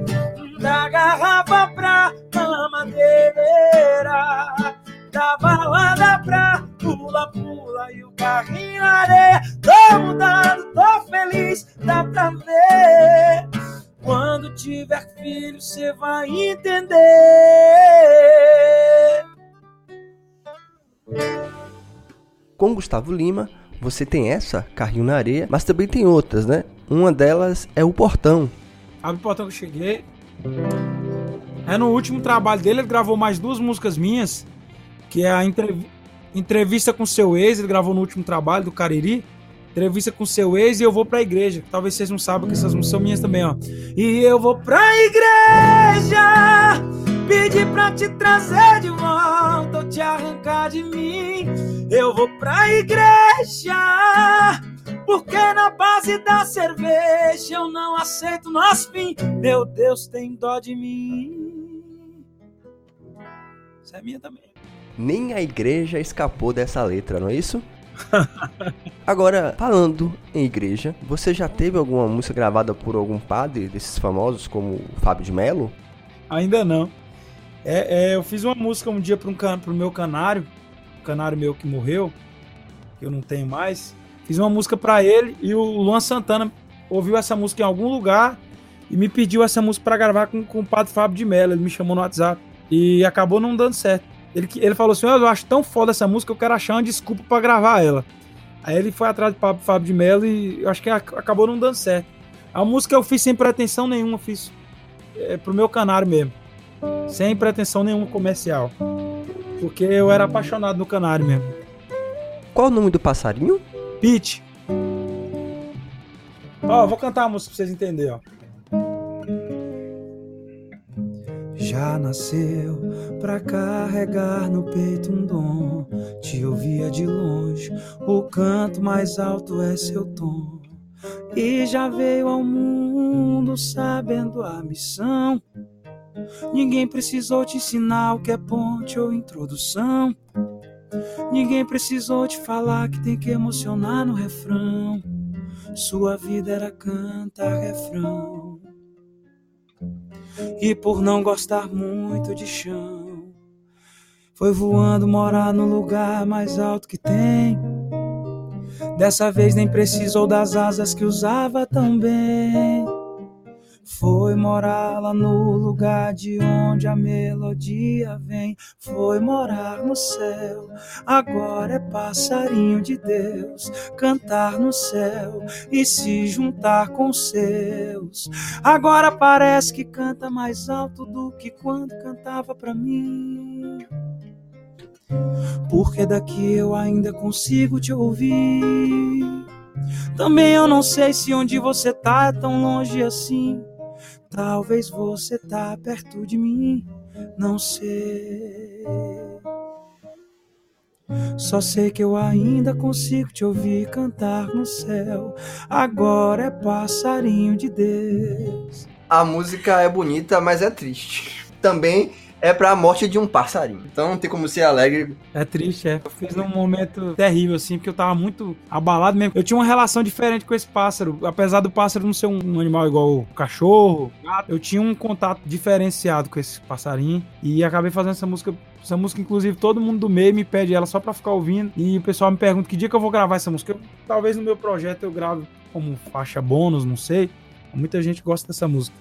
Da garrafa pra mamadeira, da balada pra pula, pula e o carrinho na areia. Tô mudado, tô feliz, dá pra ver. Quando tiver filho, cê vai entender. Com Gustavo Lima, você tem essa, Carrinho na Areia, mas também tem outras, né? Uma delas é O Portão. Abre o portão que eu cheguei. É no último trabalho dele, ele gravou mais duas músicas minhas, que é a entrev- entrevista com seu ex, ele gravou no último trabalho do Cariri. Entrevista com seu ex e eu vou pra igreja. Talvez vocês não saibam que essas músicas são minhas também, ó. E eu vou pra igreja pedir pra te trazer de volta ou te arrancar de mim. Eu vou pra igreja porque na base da cerveja eu não aceito nosso fim. Meu Deus tem dó de mim. Isso é minha também. Nem a igreja escapou dessa letra, não é isso? Agora, falando em igreja, você já teve alguma música gravada por algum padre desses famosos, como o Fábio de Mello? Ainda não. É, é, eu fiz uma música um dia para um meu canário, um canário meu que morreu, que eu não tenho mais. Fiz uma música para ele e o Luan Santana ouviu essa música em algum lugar e me pediu essa música pra gravar com, com o Padre Fábio de Mello. Ele me chamou no WhatsApp e acabou não dando certo. Ele, ele falou assim: "Ó, Eu acho tão foda essa música, eu quero achar uma desculpa pra gravar ela. Aí ele foi atrás do Fábio de Mello e eu acho que ac- acabou não dando certo. A música eu fiz sem pretensão nenhuma, fiz é, pro meu canário mesmo. Sem pretensão nenhuma comercial. Porque eu era apaixonado no canário mesmo. Qual o nome do passarinho? Pete. Ó, vou cantar a música pra vocês entenderem, ó. Já nasceu pra carregar no peito um dom. Te ouvia de longe, o canto mais alto é seu tom. E já veio ao mundo sabendo a missão. Ninguém precisou te ensinar o que é ponte ou introdução. Ninguém precisou te falar que tem que emocionar no refrão. Sua vida era cantar refrão. E por não gostar muito de chão, foi voando morar no lugar mais alto que tem. Dessa vez nem precisou das asas que usava tão bem. Foi morar lá no lugar de onde a melodia vem. Foi morar no céu, agora é passarinho de Deus. Cantar no céu e se juntar com seus. Agora parece que canta mais alto do que quando cantava pra mim. Porque daqui eu ainda consigo te ouvir. Também eu não sei se onde você tá é tão longe assim. Talvez você tá perto de mim, não sei. Só sei que eu ainda consigo te ouvir cantar no céu. Agora é passarinho de Deus. A música é bonita, mas é triste. Também é pra morte de um passarinho. Então não tem como ser alegre. É triste, é. Eu fiz num momento terrível, assim, porque eu tava muito abalado mesmo. Eu tinha uma relação diferente com esse pássaro. Apesar do pássaro não ser um animal igual o cachorro, gato, eu tinha um contato diferenciado com esse passarinho. E acabei fazendo essa música. Essa música, inclusive, todo mundo do meio me pede ela só pra ficar ouvindo. E o pessoal me pergunta que dia que eu vou gravar essa música. Eu- talvez no meu projeto eu grave como faixa bônus, não sei. Muita gente gosta dessa música.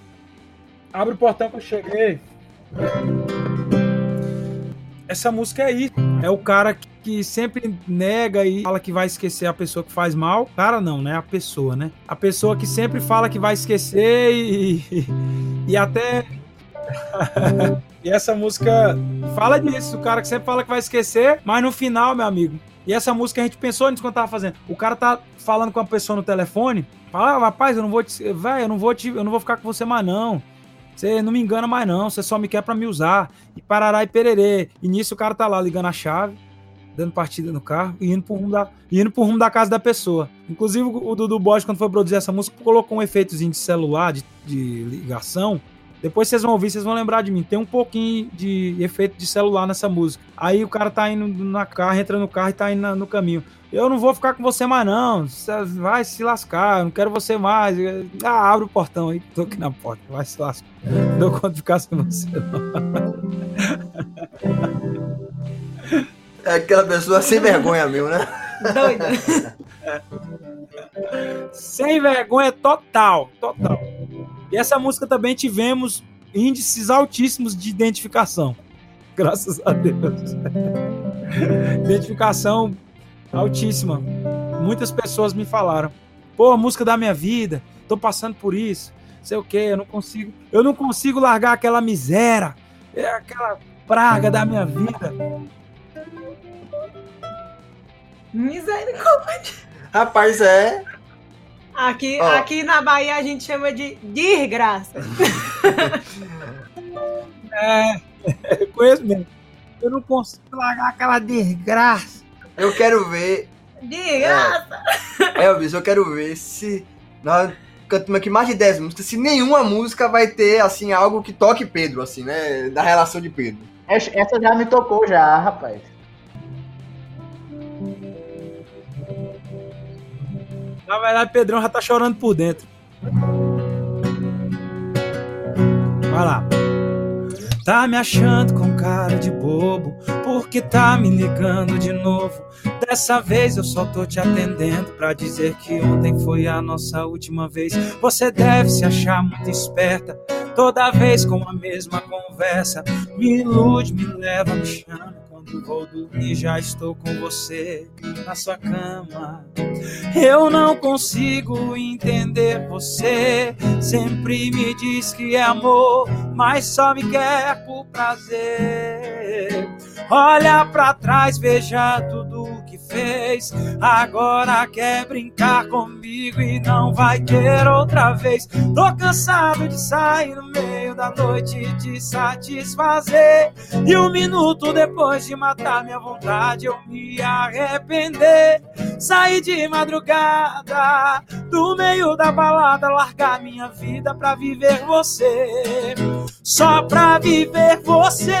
Abre o portão que eu cheguei. Essa música é isso. É o cara que, sempre nega e fala que vai esquecer a pessoa que faz mal. Cara, não, né? A pessoa, né? A pessoa que sempre fala que vai esquecer e, e até. e essa música fala disso. O cara que sempre fala que vai esquecer, mas no final, meu amigo. E essa música a gente pensou nisso quando tava fazendo. O cara tá falando com a pessoa no telefone. Fala, ah, rapaz, eu não vou te. Véi, eu não vou te. Eu não vou ficar com você mais, não. Você não me engana mais, não. Você só me quer pra me usar. E parará e pererê. E nisso o cara tá lá ligando a chave, dando partida no carro e indo pro rumo da, indo pro rumo da casa da pessoa. Inclusive, o Dudu Borges, quando foi produzir essa música, colocou um efeitozinho de celular, de, de ligação. Depois vocês vão ouvir, vocês vão lembrar de mim. Tem um pouquinho de efeito de celular nessa música. Aí o cara tá indo na carro, entra no carro e tá indo na- no caminho. Eu não vou ficar com você mais, não. Você vai se lascar, eu não quero você mais. Ah, abre o portão aí, tô aqui na porta, vai se lascar. Não dou conta de ficar sem você, não. É aquela pessoa sem vergonha mesmo, né? Doida. Sem vergonha total, total. E essa música também tivemos índices altíssimos de identificação. Graças a Deus. identificação altíssima. Muitas pessoas me falaram: "Pô, música da minha vida, tô passando por isso. Sei o que, eu não consigo, eu não consigo largar aquela miséria, é aquela praga da minha vida". Misericórdia. Rapaz, é. Aqui, Ó. aqui na Bahia a gente chama de desgraça. É, eu conheço mesmo. Eu não consigo largar aquela desgraça. Eu quero ver. Desgraça. Elvis, eu quero ver se. Nós cantamos aqui mais de 10 músicas, se nenhuma música vai ter, assim, algo que toque Pedro, assim, né? Da relação de Pedro. Essa essa já me tocou já, rapaz. Na verdade, Pedrão já tá chorando por dentro. Vai lá. Tá me achando com cara de bobo, porque tá me ligando de novo. Dessa vez eu só tô te atendendo pra dizer que ontem foi a nossa última vez. Você deve se achar muito esperta, toda vez com a mesma conversa. Me ilude, me leva, me chama. Vou dormir, já estou com você na sua cama. Eu não consigo entender você. Sempre me diz que é amor, mas só me quer por prazer. Olha pra trás, veja tudo fez. Agora quer brincar comigo e não vai ter outra vez. Tô cansado de sair no meio da noite e te satisfazer. E um minuto depois de matar minha vontade, eu me arrepender. Sair de madrugada, do meio da balada, largar minha vida pra viver você. Só pra viver você.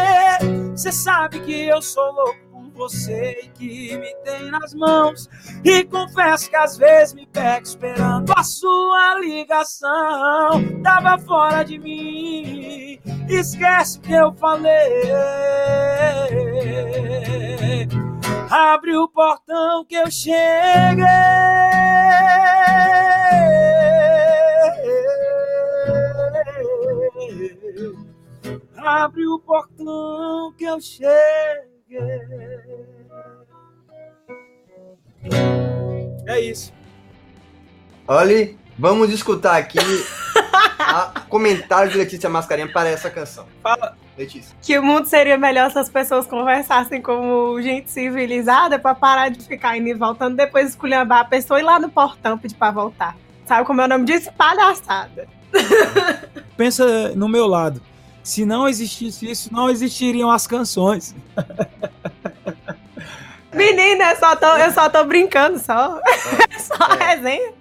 Cê sabe que eu sou louco você e que me tem nas mãos. E confesso que às vezes me pego esperando a sua ligação. Tava fora de mim, esquece que eu falei. Abre o portão que eu cheguei. Abre o portão que eu cheguei. É isso. Olha, vamos escutar aqui a comentário de Letícia Mascarenha para essa canção. Fala. Letícia. Que o mundo seria melhor se as pessoas conversassem como gente civilizada pra parar de ficar indo e voltando, depois esculhambar a pessoa e ir lá no portão pedir pra voltar. Sabe como é o nome disso? Palhaçada. Pensa no meu lado. Se não existisse isso, não existiriam as canções. Menina, eu só tô, eu só tô brincando, só. só É. resenha.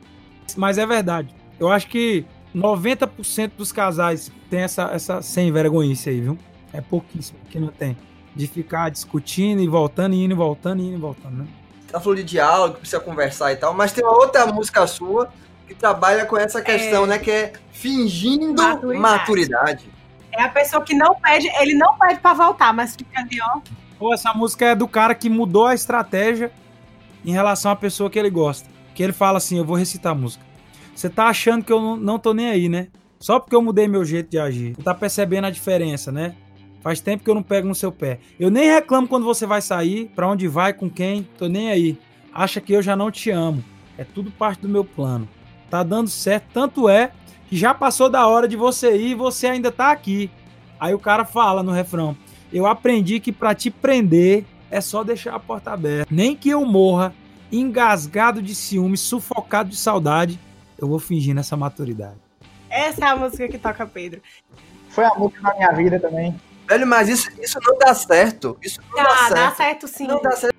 Mas é verdade. Eu acho que 90% dos casais tem essa, essa sem vergonhice aí, viu? É pouquíssimo que não tem. De ficar discutindo e voltando, e indo e voltando, e indo e voltando, né? Tá falando de diálogo, precisa conversar e tal, mas tem uma outra música sua que trabalha com essa questão, né? Que é fingindo Maturidade. maturidade. É a pessoa que não pede, ele não pede pra voltar, mas fica ali, ó. Pô, essa música é do cara que mudou a estratégia em relação à pessoa que ele gosta. Que ele fala assim: eu vou recitar a música. Você tá achando que eu não, não tô nem aí, né? Só porque eu mudei meu jeito de agir. Você tá percebendo a diferença, né? Faz tempo que eu não pego no seu pé. Eu nem reclamo quando você vai sair, pra onde vai, com quem, tô nem aí. Acha que eu já não te amo. É tudo parte do meu plano. Tá dando certo, tanto é que já passou da hora de você ir e você ainda tá aqui. Aí o cara fala no refrão: Eu aprendi que pra te prender é só deixar a porta aberta. Nem que eu morra engasgado de ciúme, sufocado de saudade, eu vou fingir nessa maturidade. Essa é a música que toca Pedro. Foi a música da minha vida também. Velho, mas isso, isso não dá certo. Isso não dá Ah, certo. dá certo sim. Não dá certo.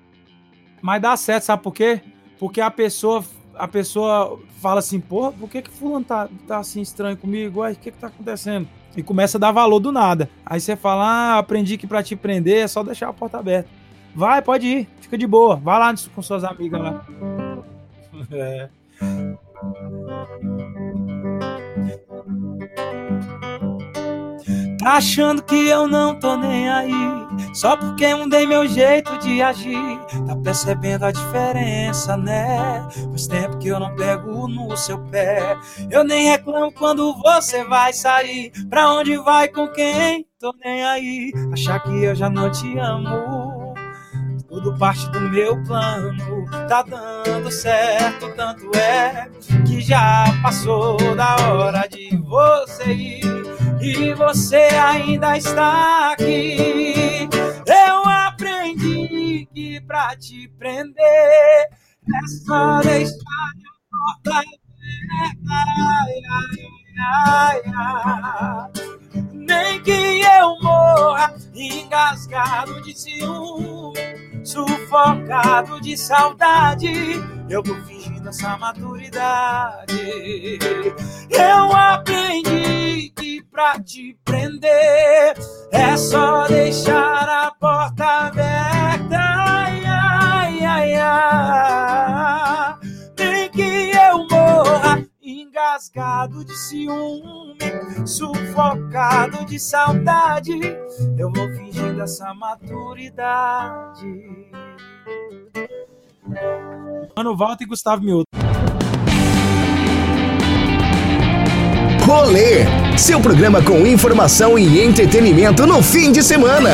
Mas dá certo, sabe por quê? Porque a pessoa, a pessoa fala assim, porra, por que que fulano tá, tá assim estranho comigo? O que que tá acontecendo? E começa a dar valor do nada. Aí você fala, ah, aprendi que pra te prender é só deixar a porta aberta. Vai, pode ir, fica de boa. Vai lá com suas amigas lá. É. Tá achando que eu não tô nem aí. Só porque mudei meu jeito de agir. Tá percebendo a diferença, né? Faz tempo que eu não pego no seu pé. Eu nem reclamo quando você vai sair. Pra onde vai, com quem? Tô nem aí. Achar que eu já não te amo. Tudo parte do meu plano, tá dando certo, tanto é que já passou da hora de você ir e você ainda está aqui. Eu aprendi que pra te prender é só deixar a porta aberta. Nem que eu morra engasgado de ciúme, sufocado de saudade, eu vou fingindo essa maturidade. Eu aprendi que pra te prender é só deixar a porta aberta. Ai, ai, ai, engasgado de ciúme, sufocado de saudade, eu vou fingindo essa maturidade. Mano Walter e Gustavo Miúdo. Rolê, seu programa com informação e entretenimento no fim de semana.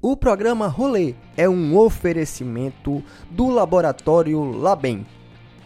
O programa Rolê é um oferecimento do Laboratório Labem.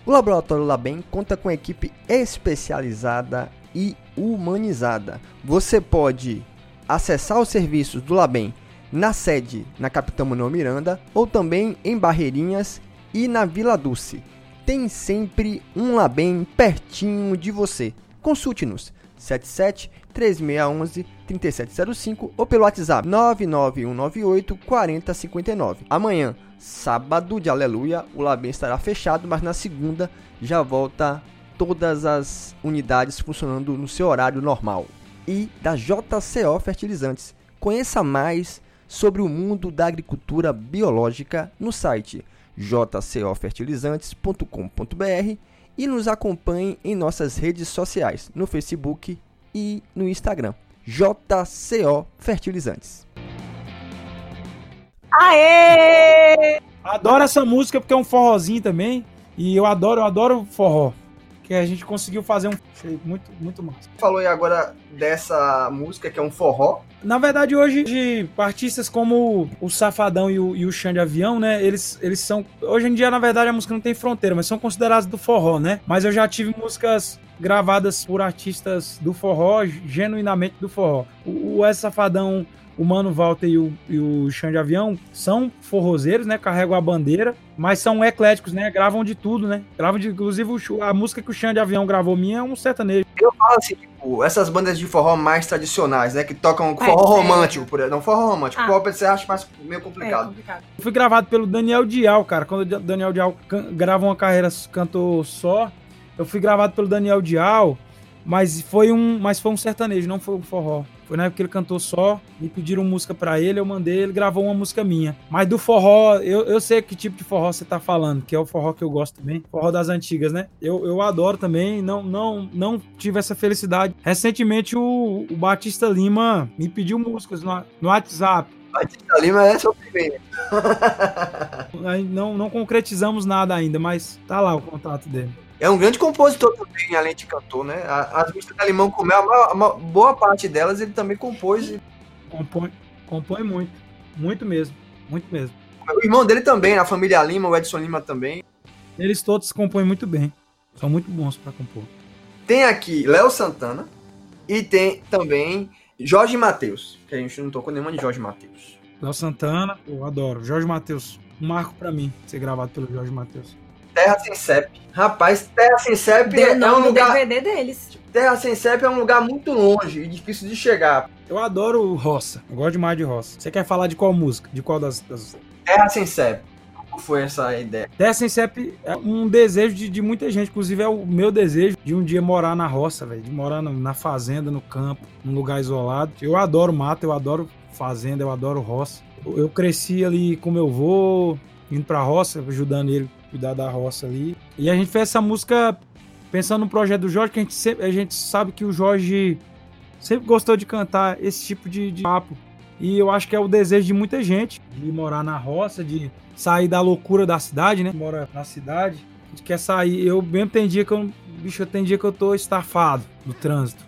O Laboratório Labem conta com equipe especializada e humanizada. Você pode acessar os serviços do Labem na sede na Capitão Manuel Miranda ou também em Barreirinhas e na Vila Dulce. Tem sempre um Labem pertinho de você. Consulte-nos 77 3611 3705 ou pelo WhatsApp 99198 4059. Amanhã, sábado de aleluia, o Labem estará fechado, mas na segunda já volta todas as unidades funcionando no seu horário normal. E da JCO Fertilizantes. Conheça mais sobre o mundo da agricultura biológica no site jcofertilizantes.com.br e nos acompanhe em nossas redes sociais, no Facebook e no Instagram. JCO Fertilizantes. Aê! Adoro essa música porque é um forrozinho também. E eu adoro, eu adoro forró. Que a gente conseguiu fazer um muito, muito massa. Falou aí agora dessa música que é um forró. Na verdade, hoje, de artistas como o Safadão e o, e o Xande Avião, né? Eles, eles são. Hoje em dia, na verdade, a música não tem fronteira, mas são considerados do forró, né? Mas eu já tive músicas gravadas por artistas do forró, genuinamente do forró. O, o S Safadão, o Mano Walter e o, e o Xande Avião são forrozeiros, né? Carregam a bandeira, mas são ecléticos, né? Gravam de tudo, né? Gravam de. Inclusive, o a música que o Xande Avião gravou minha é um sertanejo. Eu falo assim, tipo, essas bandas de forró mais tradicionais, né? Que tocam É, forró é. romântico, por exemplo. Não, forró romântico. Ah. Forró você acha mais meio É complicado. complicado. Eu fui gravado pelo Daniel Dial, cara. Quando o Daniel Dial grava uma carreira cantor só, eu fui gravado pelo Daniel Dial, mas foi um, mas foi um sertanejo, não foi um forró. Foi na época que ele cantou só, me pediram música pra ele, eu mandei, ele gravou uma música minha. Mas do forró, eu, eu sei que tipo de forró você tá falando, que é o forró que eu gosto também, forró das antigas, né? Eu, eu adoro também, não, não, não tive essa felicidade. Recentemente o, o Batista Lima me pediu músicas no, no WhatsApp. Batista Lima é seu primeiro. Não, não concretizamos nada ainda, mas tá lá o contato dele. É um grande compositor também, além de cantor, né? A- As músicas da Limão com Mel, a maior- a maior- boa parte delas ele também compôs. e- Compõe, compõe muito. Muito mesmo. Muito mesmo. O irmão dele também, a família Lima, o Edson Lima também. Eles todos compõem muito bem. São muito bons pra compor. Tem aqui Léo Santana e tem também Jorge Matheus, que a gente não tocou nenhuma de Jorge Matheus. Léo Santana, eu adoro. Jorge Matheus, um marco pra mim ser gravado pelo Jorge Matheus. Terra Sem CEP. Rapaz, Terra Sem CEP Deu é nome um lugar. DVD deles. Terra Sem CEP é um lugar muito longe e difícil de chegar. Eu adoro o roça. Eu gosto demais de roça. Você quer falar de qual música? De qual das. das... Terra Sem CEP. Como foi essa ideia? Terra Sem CEP é um desejo de, de muita gente. Inclusive, é o meu desejo de um dia morar na roça, velho. De morar no- na fazenda, no campo, num lugar isolado. Eu adoro mato, eu adoro fazenda, eu adoro roça. Eu, eu cresci ali com meu avô, indo pra roça, ajudando ele cuidar da roça ali. E a gente fez essa música pensando no projeto do Jorge, que a gente, sempre, a gente sabe que o Jorge sempre gostou de cantar esse tipo de, de papo. E eu acho que é o desejo de muita gente, de morar na roça, de sair da loucura da cidade, né? Mora na cidade. A gente quer sair. Eu mesmo tem dia que eu. Bicho, tem dia que eu tô estafado no trânsito.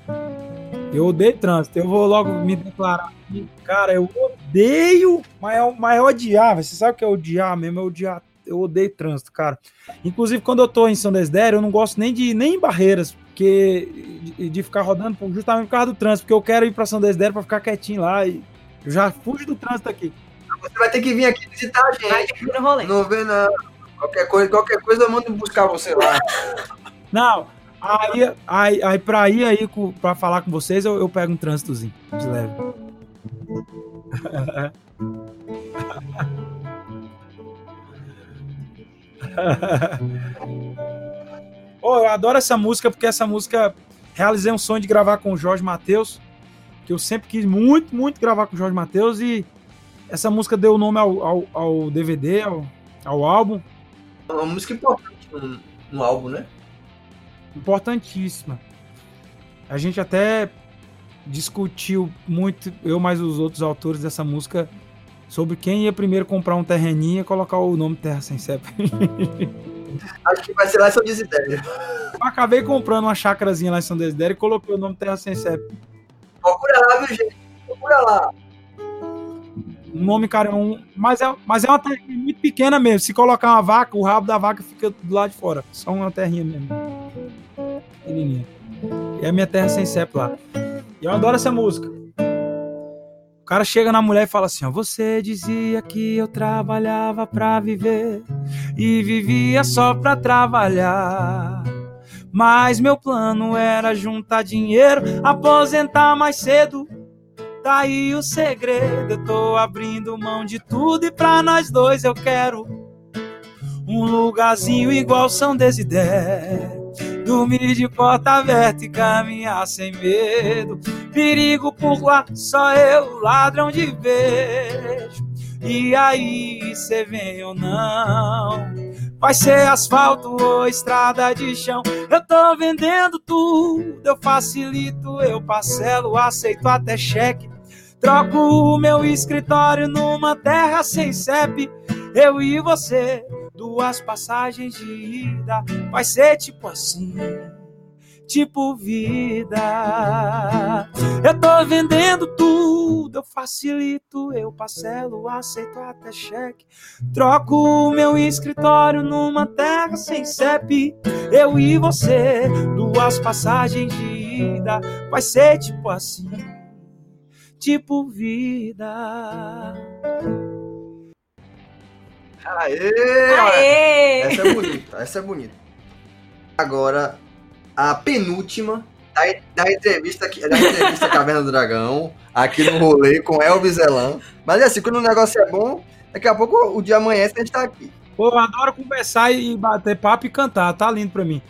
Eu odeio trânsito. Eu vou logo me declarar aqui. Cara, eu odeio, mas é, é odiar. Você sabe o que é odiar mesmo? É odiar. Eu odeio trânsito, cara. Inclusive, quando eu tô em São Desidério, eu não gosto nem de nem em barreiras, porque de, de ficar rodando por- justamente por causa do trânsito, porque eu quero ir pra São Desidério pra ficar quietinho lá e eu já fujo do trânsito aqui. Você vai ter que vir aqui visitar a gente. no rolê. Não vê, não. Qualquer coisa, qualquer coisa eu mando buscar você lá. Não, aí, aí, aí pra ir aí pra falar com vocês, eu, eu pego um trânsitozinho de leve. Pô, eu adoro essa música porque essa música realizei um sonho de gravar com o Jorge Matheus, que eu sempre quis muito, muito gravar com o Jorge Matheus e essa música deu o nome ao, ao, ao DVD, ao, ao álbum. É uma música importante no, no álbum, né? importantíssima. A gente até discutiu muito, eu mais os outros autores dessa música, sobre quem ia primeiro comprar um terreninho e colocar o nome Terra Sem CEP. Acho que vai ser lá em São Desidério. Eu acabei comprando uma chácarazinha lá em São Desidério e coloquei o nome Terra Sem CEP. Procura lá, viu, gente? Procura lá. Um nome, cara, é um, mas, é, mas é uma terrinha muito pequena mesmo. Se colocar uma vaca, o rabo da vaca fica do lado de fora. Só uma terrinha mesmo. Pequenininha. E é a minha terra sem CEP lá. E eu adoro essa música. O cara chega na mulher e fala assim: ó, Você dizia que eu trabalhava pra viver e vivia só pra trabalhar. Mas meu plano era juntar dinheiro, aposentar mais cedo. Tá aí o segredo, eu tô abrindo mão de tudo e pra nós dois eu quero um lugarzinho igual São Desidério. Dormir de porta aberta e caminhar sem medo. Perigo por lá, só eu, ladrão de beijo. E aí, cê vem ou não? Vai ser asfalto ou estrada de chão? Eu tô vendendo tudo, eu facilito, eu parcelo, aceito até cheque. Troco o meu escritório numa terra sem CEP. Eu e você, duas passagens de ida. Vai ser tipo assim, tipo vida. Eu tô vendendo tudo, eu facilito, eu parcelo, aceito até cheque. Troco o meu escritório numa terra sem CEP. Eu e você, duas passagens de ida. Vai ser tipo assim tipo vida. Aê! Aê! Essa é bonita, essa é bonita. Agora, a penúltima da, da entrevista aqui- da entrevista Caverna do Dragão, aqui no rolê com Elvis Elan. Mas é assim, quando o negócio é bom, daqui a pouco o dia amanhece e a gente tá aqui. Pô, eu adoro conversar e bater papo e cantar, tá lindo pra mim.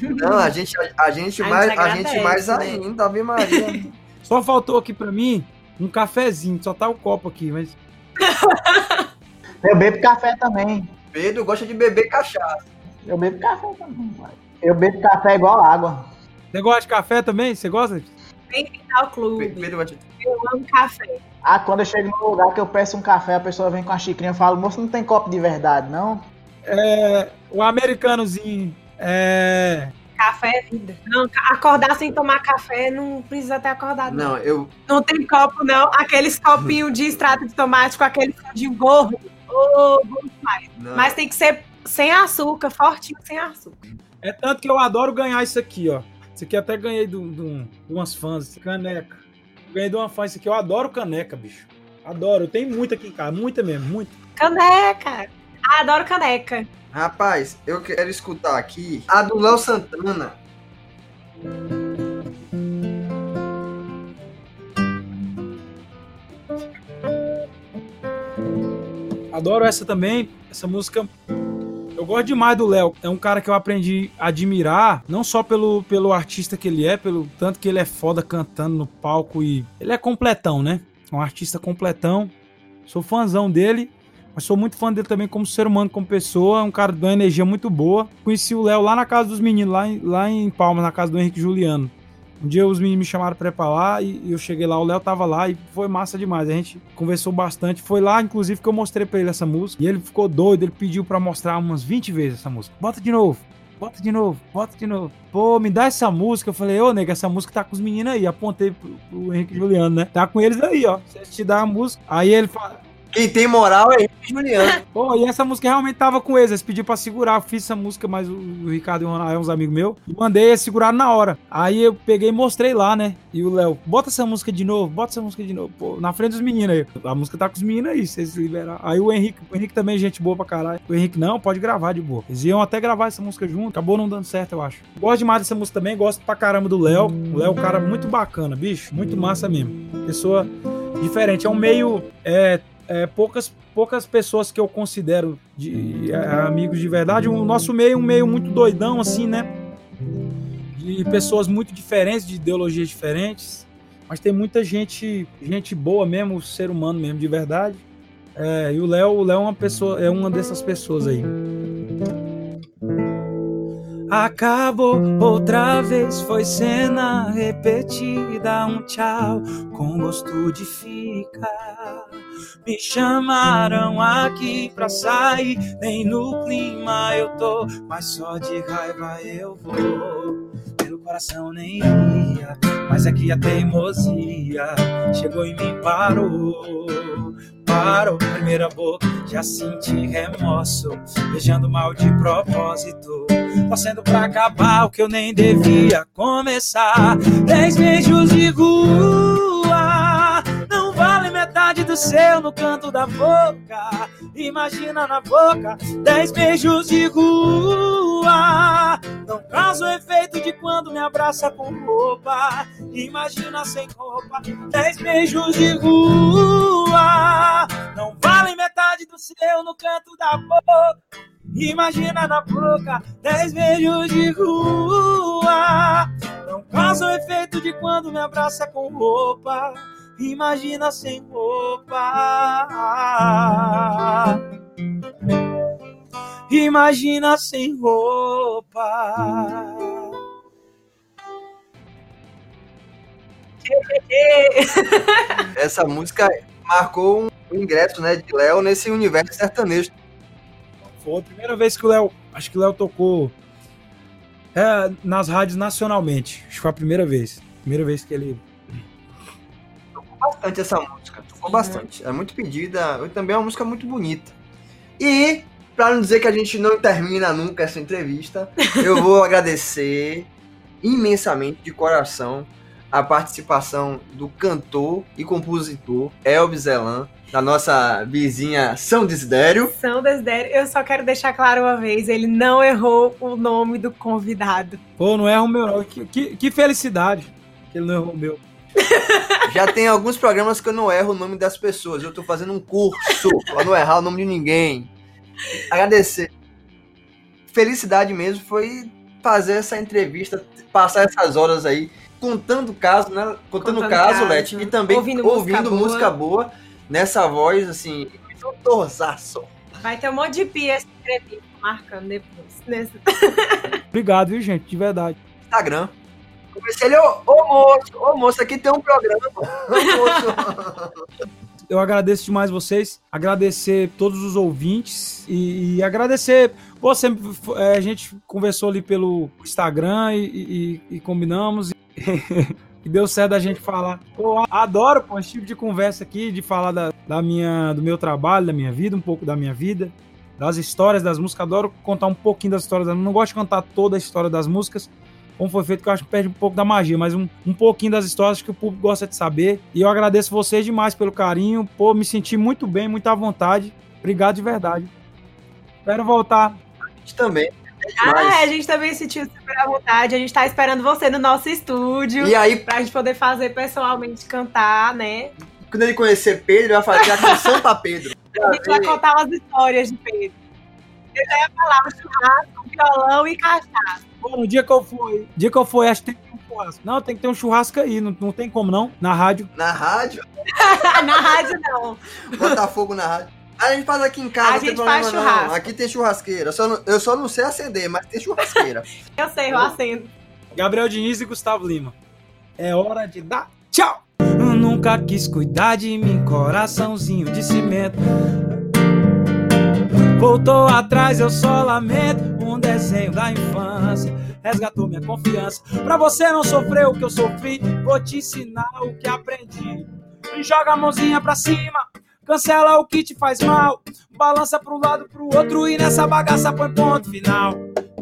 Não, a gente, a, a gente A mais, gente a gente mais né? ainda, Ave Maria. Só faltou aqui pra mim um cafezinho, só tá o copo aqui, mas. Eu bebo café também. Pedro gosta de beber cachaça. Eu bebo café também, pai. Eu bebo café igual água. Você gosta de café também? Você gosta? Ao Pe- clube. Pedro. Eu amo café. Ah, quando eu chego no lugar que eu peço um café, a pessoa vem com a xicrinha e fala, moço, não tem copo de verdade, não? É. O americanozinho. É. Café é vida. Não, acordar sem tomar café não precisa ter acordado. Não, Não, eu... não tem copo, não. Aqueles copinhos de extrato de tomate com aquele fundinho gordo. Ô, bom demais. Não. Mas tem que ser sem açúcar, fortinho sem açúcar. É tanto que eu adoro ganhar isso aqui, ó. Isso aqui até ganhei de, um- de de umas fãs, caneca. Ganhei de uma fã isso aqui. Eu adoro caneca, bicho. Adoro. Eu tenho muita aqui em casa, muita mesmo, muita. Caneca. Ah, adoro caneca. Rapaz, eu quero escutar aqui a do Léo Santana. Adoro essa também. Essa música. Eu gosto demais do Léo. É um cara que eu aprendi a admirar, não só pelo, pelo artista que ele é, pelo tanto que ele é foda cantando no palco e. Ele é completão, né? Um artista completão. Sou fãzão dele. Mas sou muito fã dele também como ser humano, como pessoa. É um cara de uma energia muito boa. Conheci o Léo lá na casa dos meninos, lá em, lá em Palmas, na casa do Henrique Juliano. Um dia os meninos me chamaram pra ir pra lá e eu cheguei lá, o Léo tava lá e foi massa demais. A gente conversou bastante. Foi lá, inclusive, que eu mostrei pra ele essa música. E ele ficou doido, ele pediu pra mostrar umas 20 vezes essa música. Bota de novo, bota de novo, bota de novo. Pô, me dá essa música. Eu falei, ô, nega, essa música tá com os meninos aí. Apontei pro, pro Henrique Juliano, né? Tá com eles aí, ó. Se te dar a música. Aí ele fala. Quem tem moral é Henrique Juliano. Pô, e essa música realmente tava com eles. Eles pediram pra segurar. Fiz essa música, mas o, Ricardo e o Ronaldo, uns amigos meus, e mandei segurar na hora. Aí eu peguei e mostrei lá, né? E o Léo, bota essa música de novo, bota essa música de novo. Pô, na frente dos meninos aí. A música tá com os meninos aí, se eles liberaram. Aí o Henrique, o Henrique também é gente boa pra caralho. O Henrique, não, pode gravar de boa. Eles iam até gravar essa música junto, acabou não dando certo, eu acho. Gosto demais dessa música também, gosto pra caramba do Léo. O Léo é um cara muito bacana, bicho. Muito massa mesmo. Pessoa diferente. É um meio. É, é, poucas, poucas pessoas que eu considero de, é, amigos de verdade. O nosso meio é um meio muito doidão, assim, né? De pessoas muito diferentes, de ideologias diferentes. Mas tem muita gente, gente boa mesmo, ser humano mesmo, de verdade. É, e o Léo, o Léo é uma pessoa, é uma dessas pessoas aí. Acabou outra vez, foi cena repetida. Um tchau com gosto de ficar. Me chamaram aqui pra sair, nem no clima eu tô, mas só de raiva eu vou. Pelo coração nem ia, mas aqui a teimosia chegou em mim parou. Parou, primeira boca, já senti remorso, beijando mal de propósito, torcendo pra acabar o que eu nem devia começar. Dez beijos de rua, não vale metade do seu no canto da boca. Imagina na boca, dez beijos de rua, não causa o efeito de quando me abraça com roupa. Imagina sem roupa, dez beijos de rua, não vale metade do seu no canto da boca. Imagina na boca, dez beijos de rua. Não causa o efeito de quando me abraça com roupa. Imagina sem roupa. Imagina sem roupa. Essa música marcou um ingresso né, de Léo nesse universo sertanejo. Foi a primeira vez que o Léo. Acho que o Léo tocou é, nas rádios nacionalmente. Acho que foi a primeira vez. Primeira vez que ele. Bastante essa música. Tocou bastante. É muito pedida. E também é uma música muito bonita. E, pra não dizer que a gente não termina nunca essa entrevista, eu vou agradecer imensamente, de coração, a participação do cantor e compositor Elvis Elan, da nossa vizinha São Desidério. São Desidério, eu só quero deixar claro uma vez, ele não errou o nome do convidado. Pô, não erra o meu, não. Que, que, que felicidade que ele não errou o meu. Já tem alguns programas que eu não erro o nome das pessoas. Eu tô fazendo um curso pra não errar o nome de ninguém. Agradecer. Felicidade mesmo foi fazer essa entrevista, passar essas horas aí contando caso, né? Contando, Contando caso, caso, Leti, e também ouvindo ouvindo, música música, boa. nessa voz, assim, doutorzaço. Vai ter um monte de pia essa entrevista marcando depois. Nesse... Obrigado, viu, gente? De verdade. Instagram. Comecei ele, ô, ô moço, ô moço, aqui tem um programa. Eu agradeço demais vocês, agradecer todos os ouvintes e, e agradecer. Sempre, é, a gente conversou ali pelo Instagram e, e- e combinamos. E, deu certo a gente falar. Pô, adoro pô, esse tipo de conversa aqui, de falar da, da minha, do meu trabalho, da minha vida, um pouco da minha vida, das histórias das músicas. Adoro contar um pouquinho das histórias. Não gosto de contar toda a história das músicas, como foi feito, que eu acho que perde um pouco da magia, mas um, um pouquinho das histórias que o público gosta de saber. E eu agradeço vocês demais pelo carinho. Pô, me senti muito bem, muito à vontade. Obrigado de verdade. Espero voltar. A gente também. É Ah, demais. a gente também sentiu super à vontade. A gente tá esperando você no nosso estúdio. E aí, Pra gente poder fazer pessoalmente cantar, né? quando ele conhecer Pedro, ele vai fazer a canção pra Pedro. A gente vai contar umas histórias de Pedro. Eu já ia falar churrasco, violão e cachaça. Pô, no dia que eu fui, dia que eu fui, acho que tem que ter um churrasco. Não, tem que ter um churrasco aí, não, não tem como não, na rádio. Na rádio, Na rádio, não. botar fogo na rádio. A gente faz aqui em casa, A não tem gente problema faz não. churrasco. Aqui tem churrasqueira. Eu só, não, eu só não sei acender, mas tem churrasqueira. Eu sei, eu acendo. Gabriel Diniz e Gustavo Lima. É hora de dar tchau! Eu nunca quis cuidar de mim, coraçãozinho de cimento. Voltou atrás, eu só lamento. Um desenho da infância resgatou minha confiança. Pra você não sofrer o que eu sofri, vou te ensinar o que aprendi. Joga a mãozinha pra cima, cancela o que te faz mal. Balança pro lado, pro outro e nessa bagaça põe ponto final.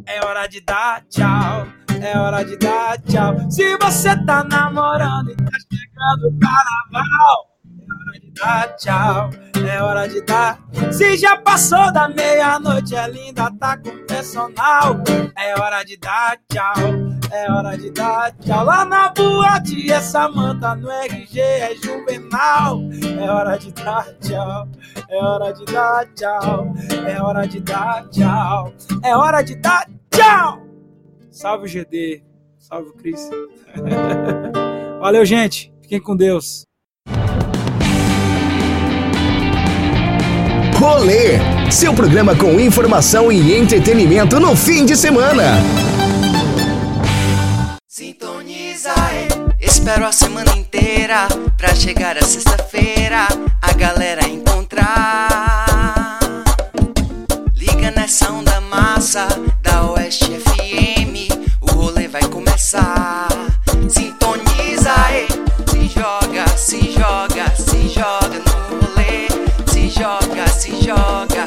É hora de dar tchau. É hora de dar tchau. Se você tá namorando e tá chegando o carnaval, dar tchau. É hora de dar. Se já passou da meia-noite, é linda, tá com personal. É hora de dar tchau. É hora de dar tchau. Lá na boate, essa manta no RG é juvenal. É hora de dar tchau. É hora de dar tchau. É hora de dar tchau. É hora de dar tchau. Salve o GD. Salve o Cris. Valeu, gente. Fiquem com Deus. Rolê, seu programa com informação e entretenimento no fim de semana. Sintoniza, é. espero a semana inteira pra chegar a sexta-feira a galera encontrar. Liga nessa onda massa da Oeste FM, o rolê vai começar. Sintoniza, é. se joga, se joga, se joga no rolê, se joga. John.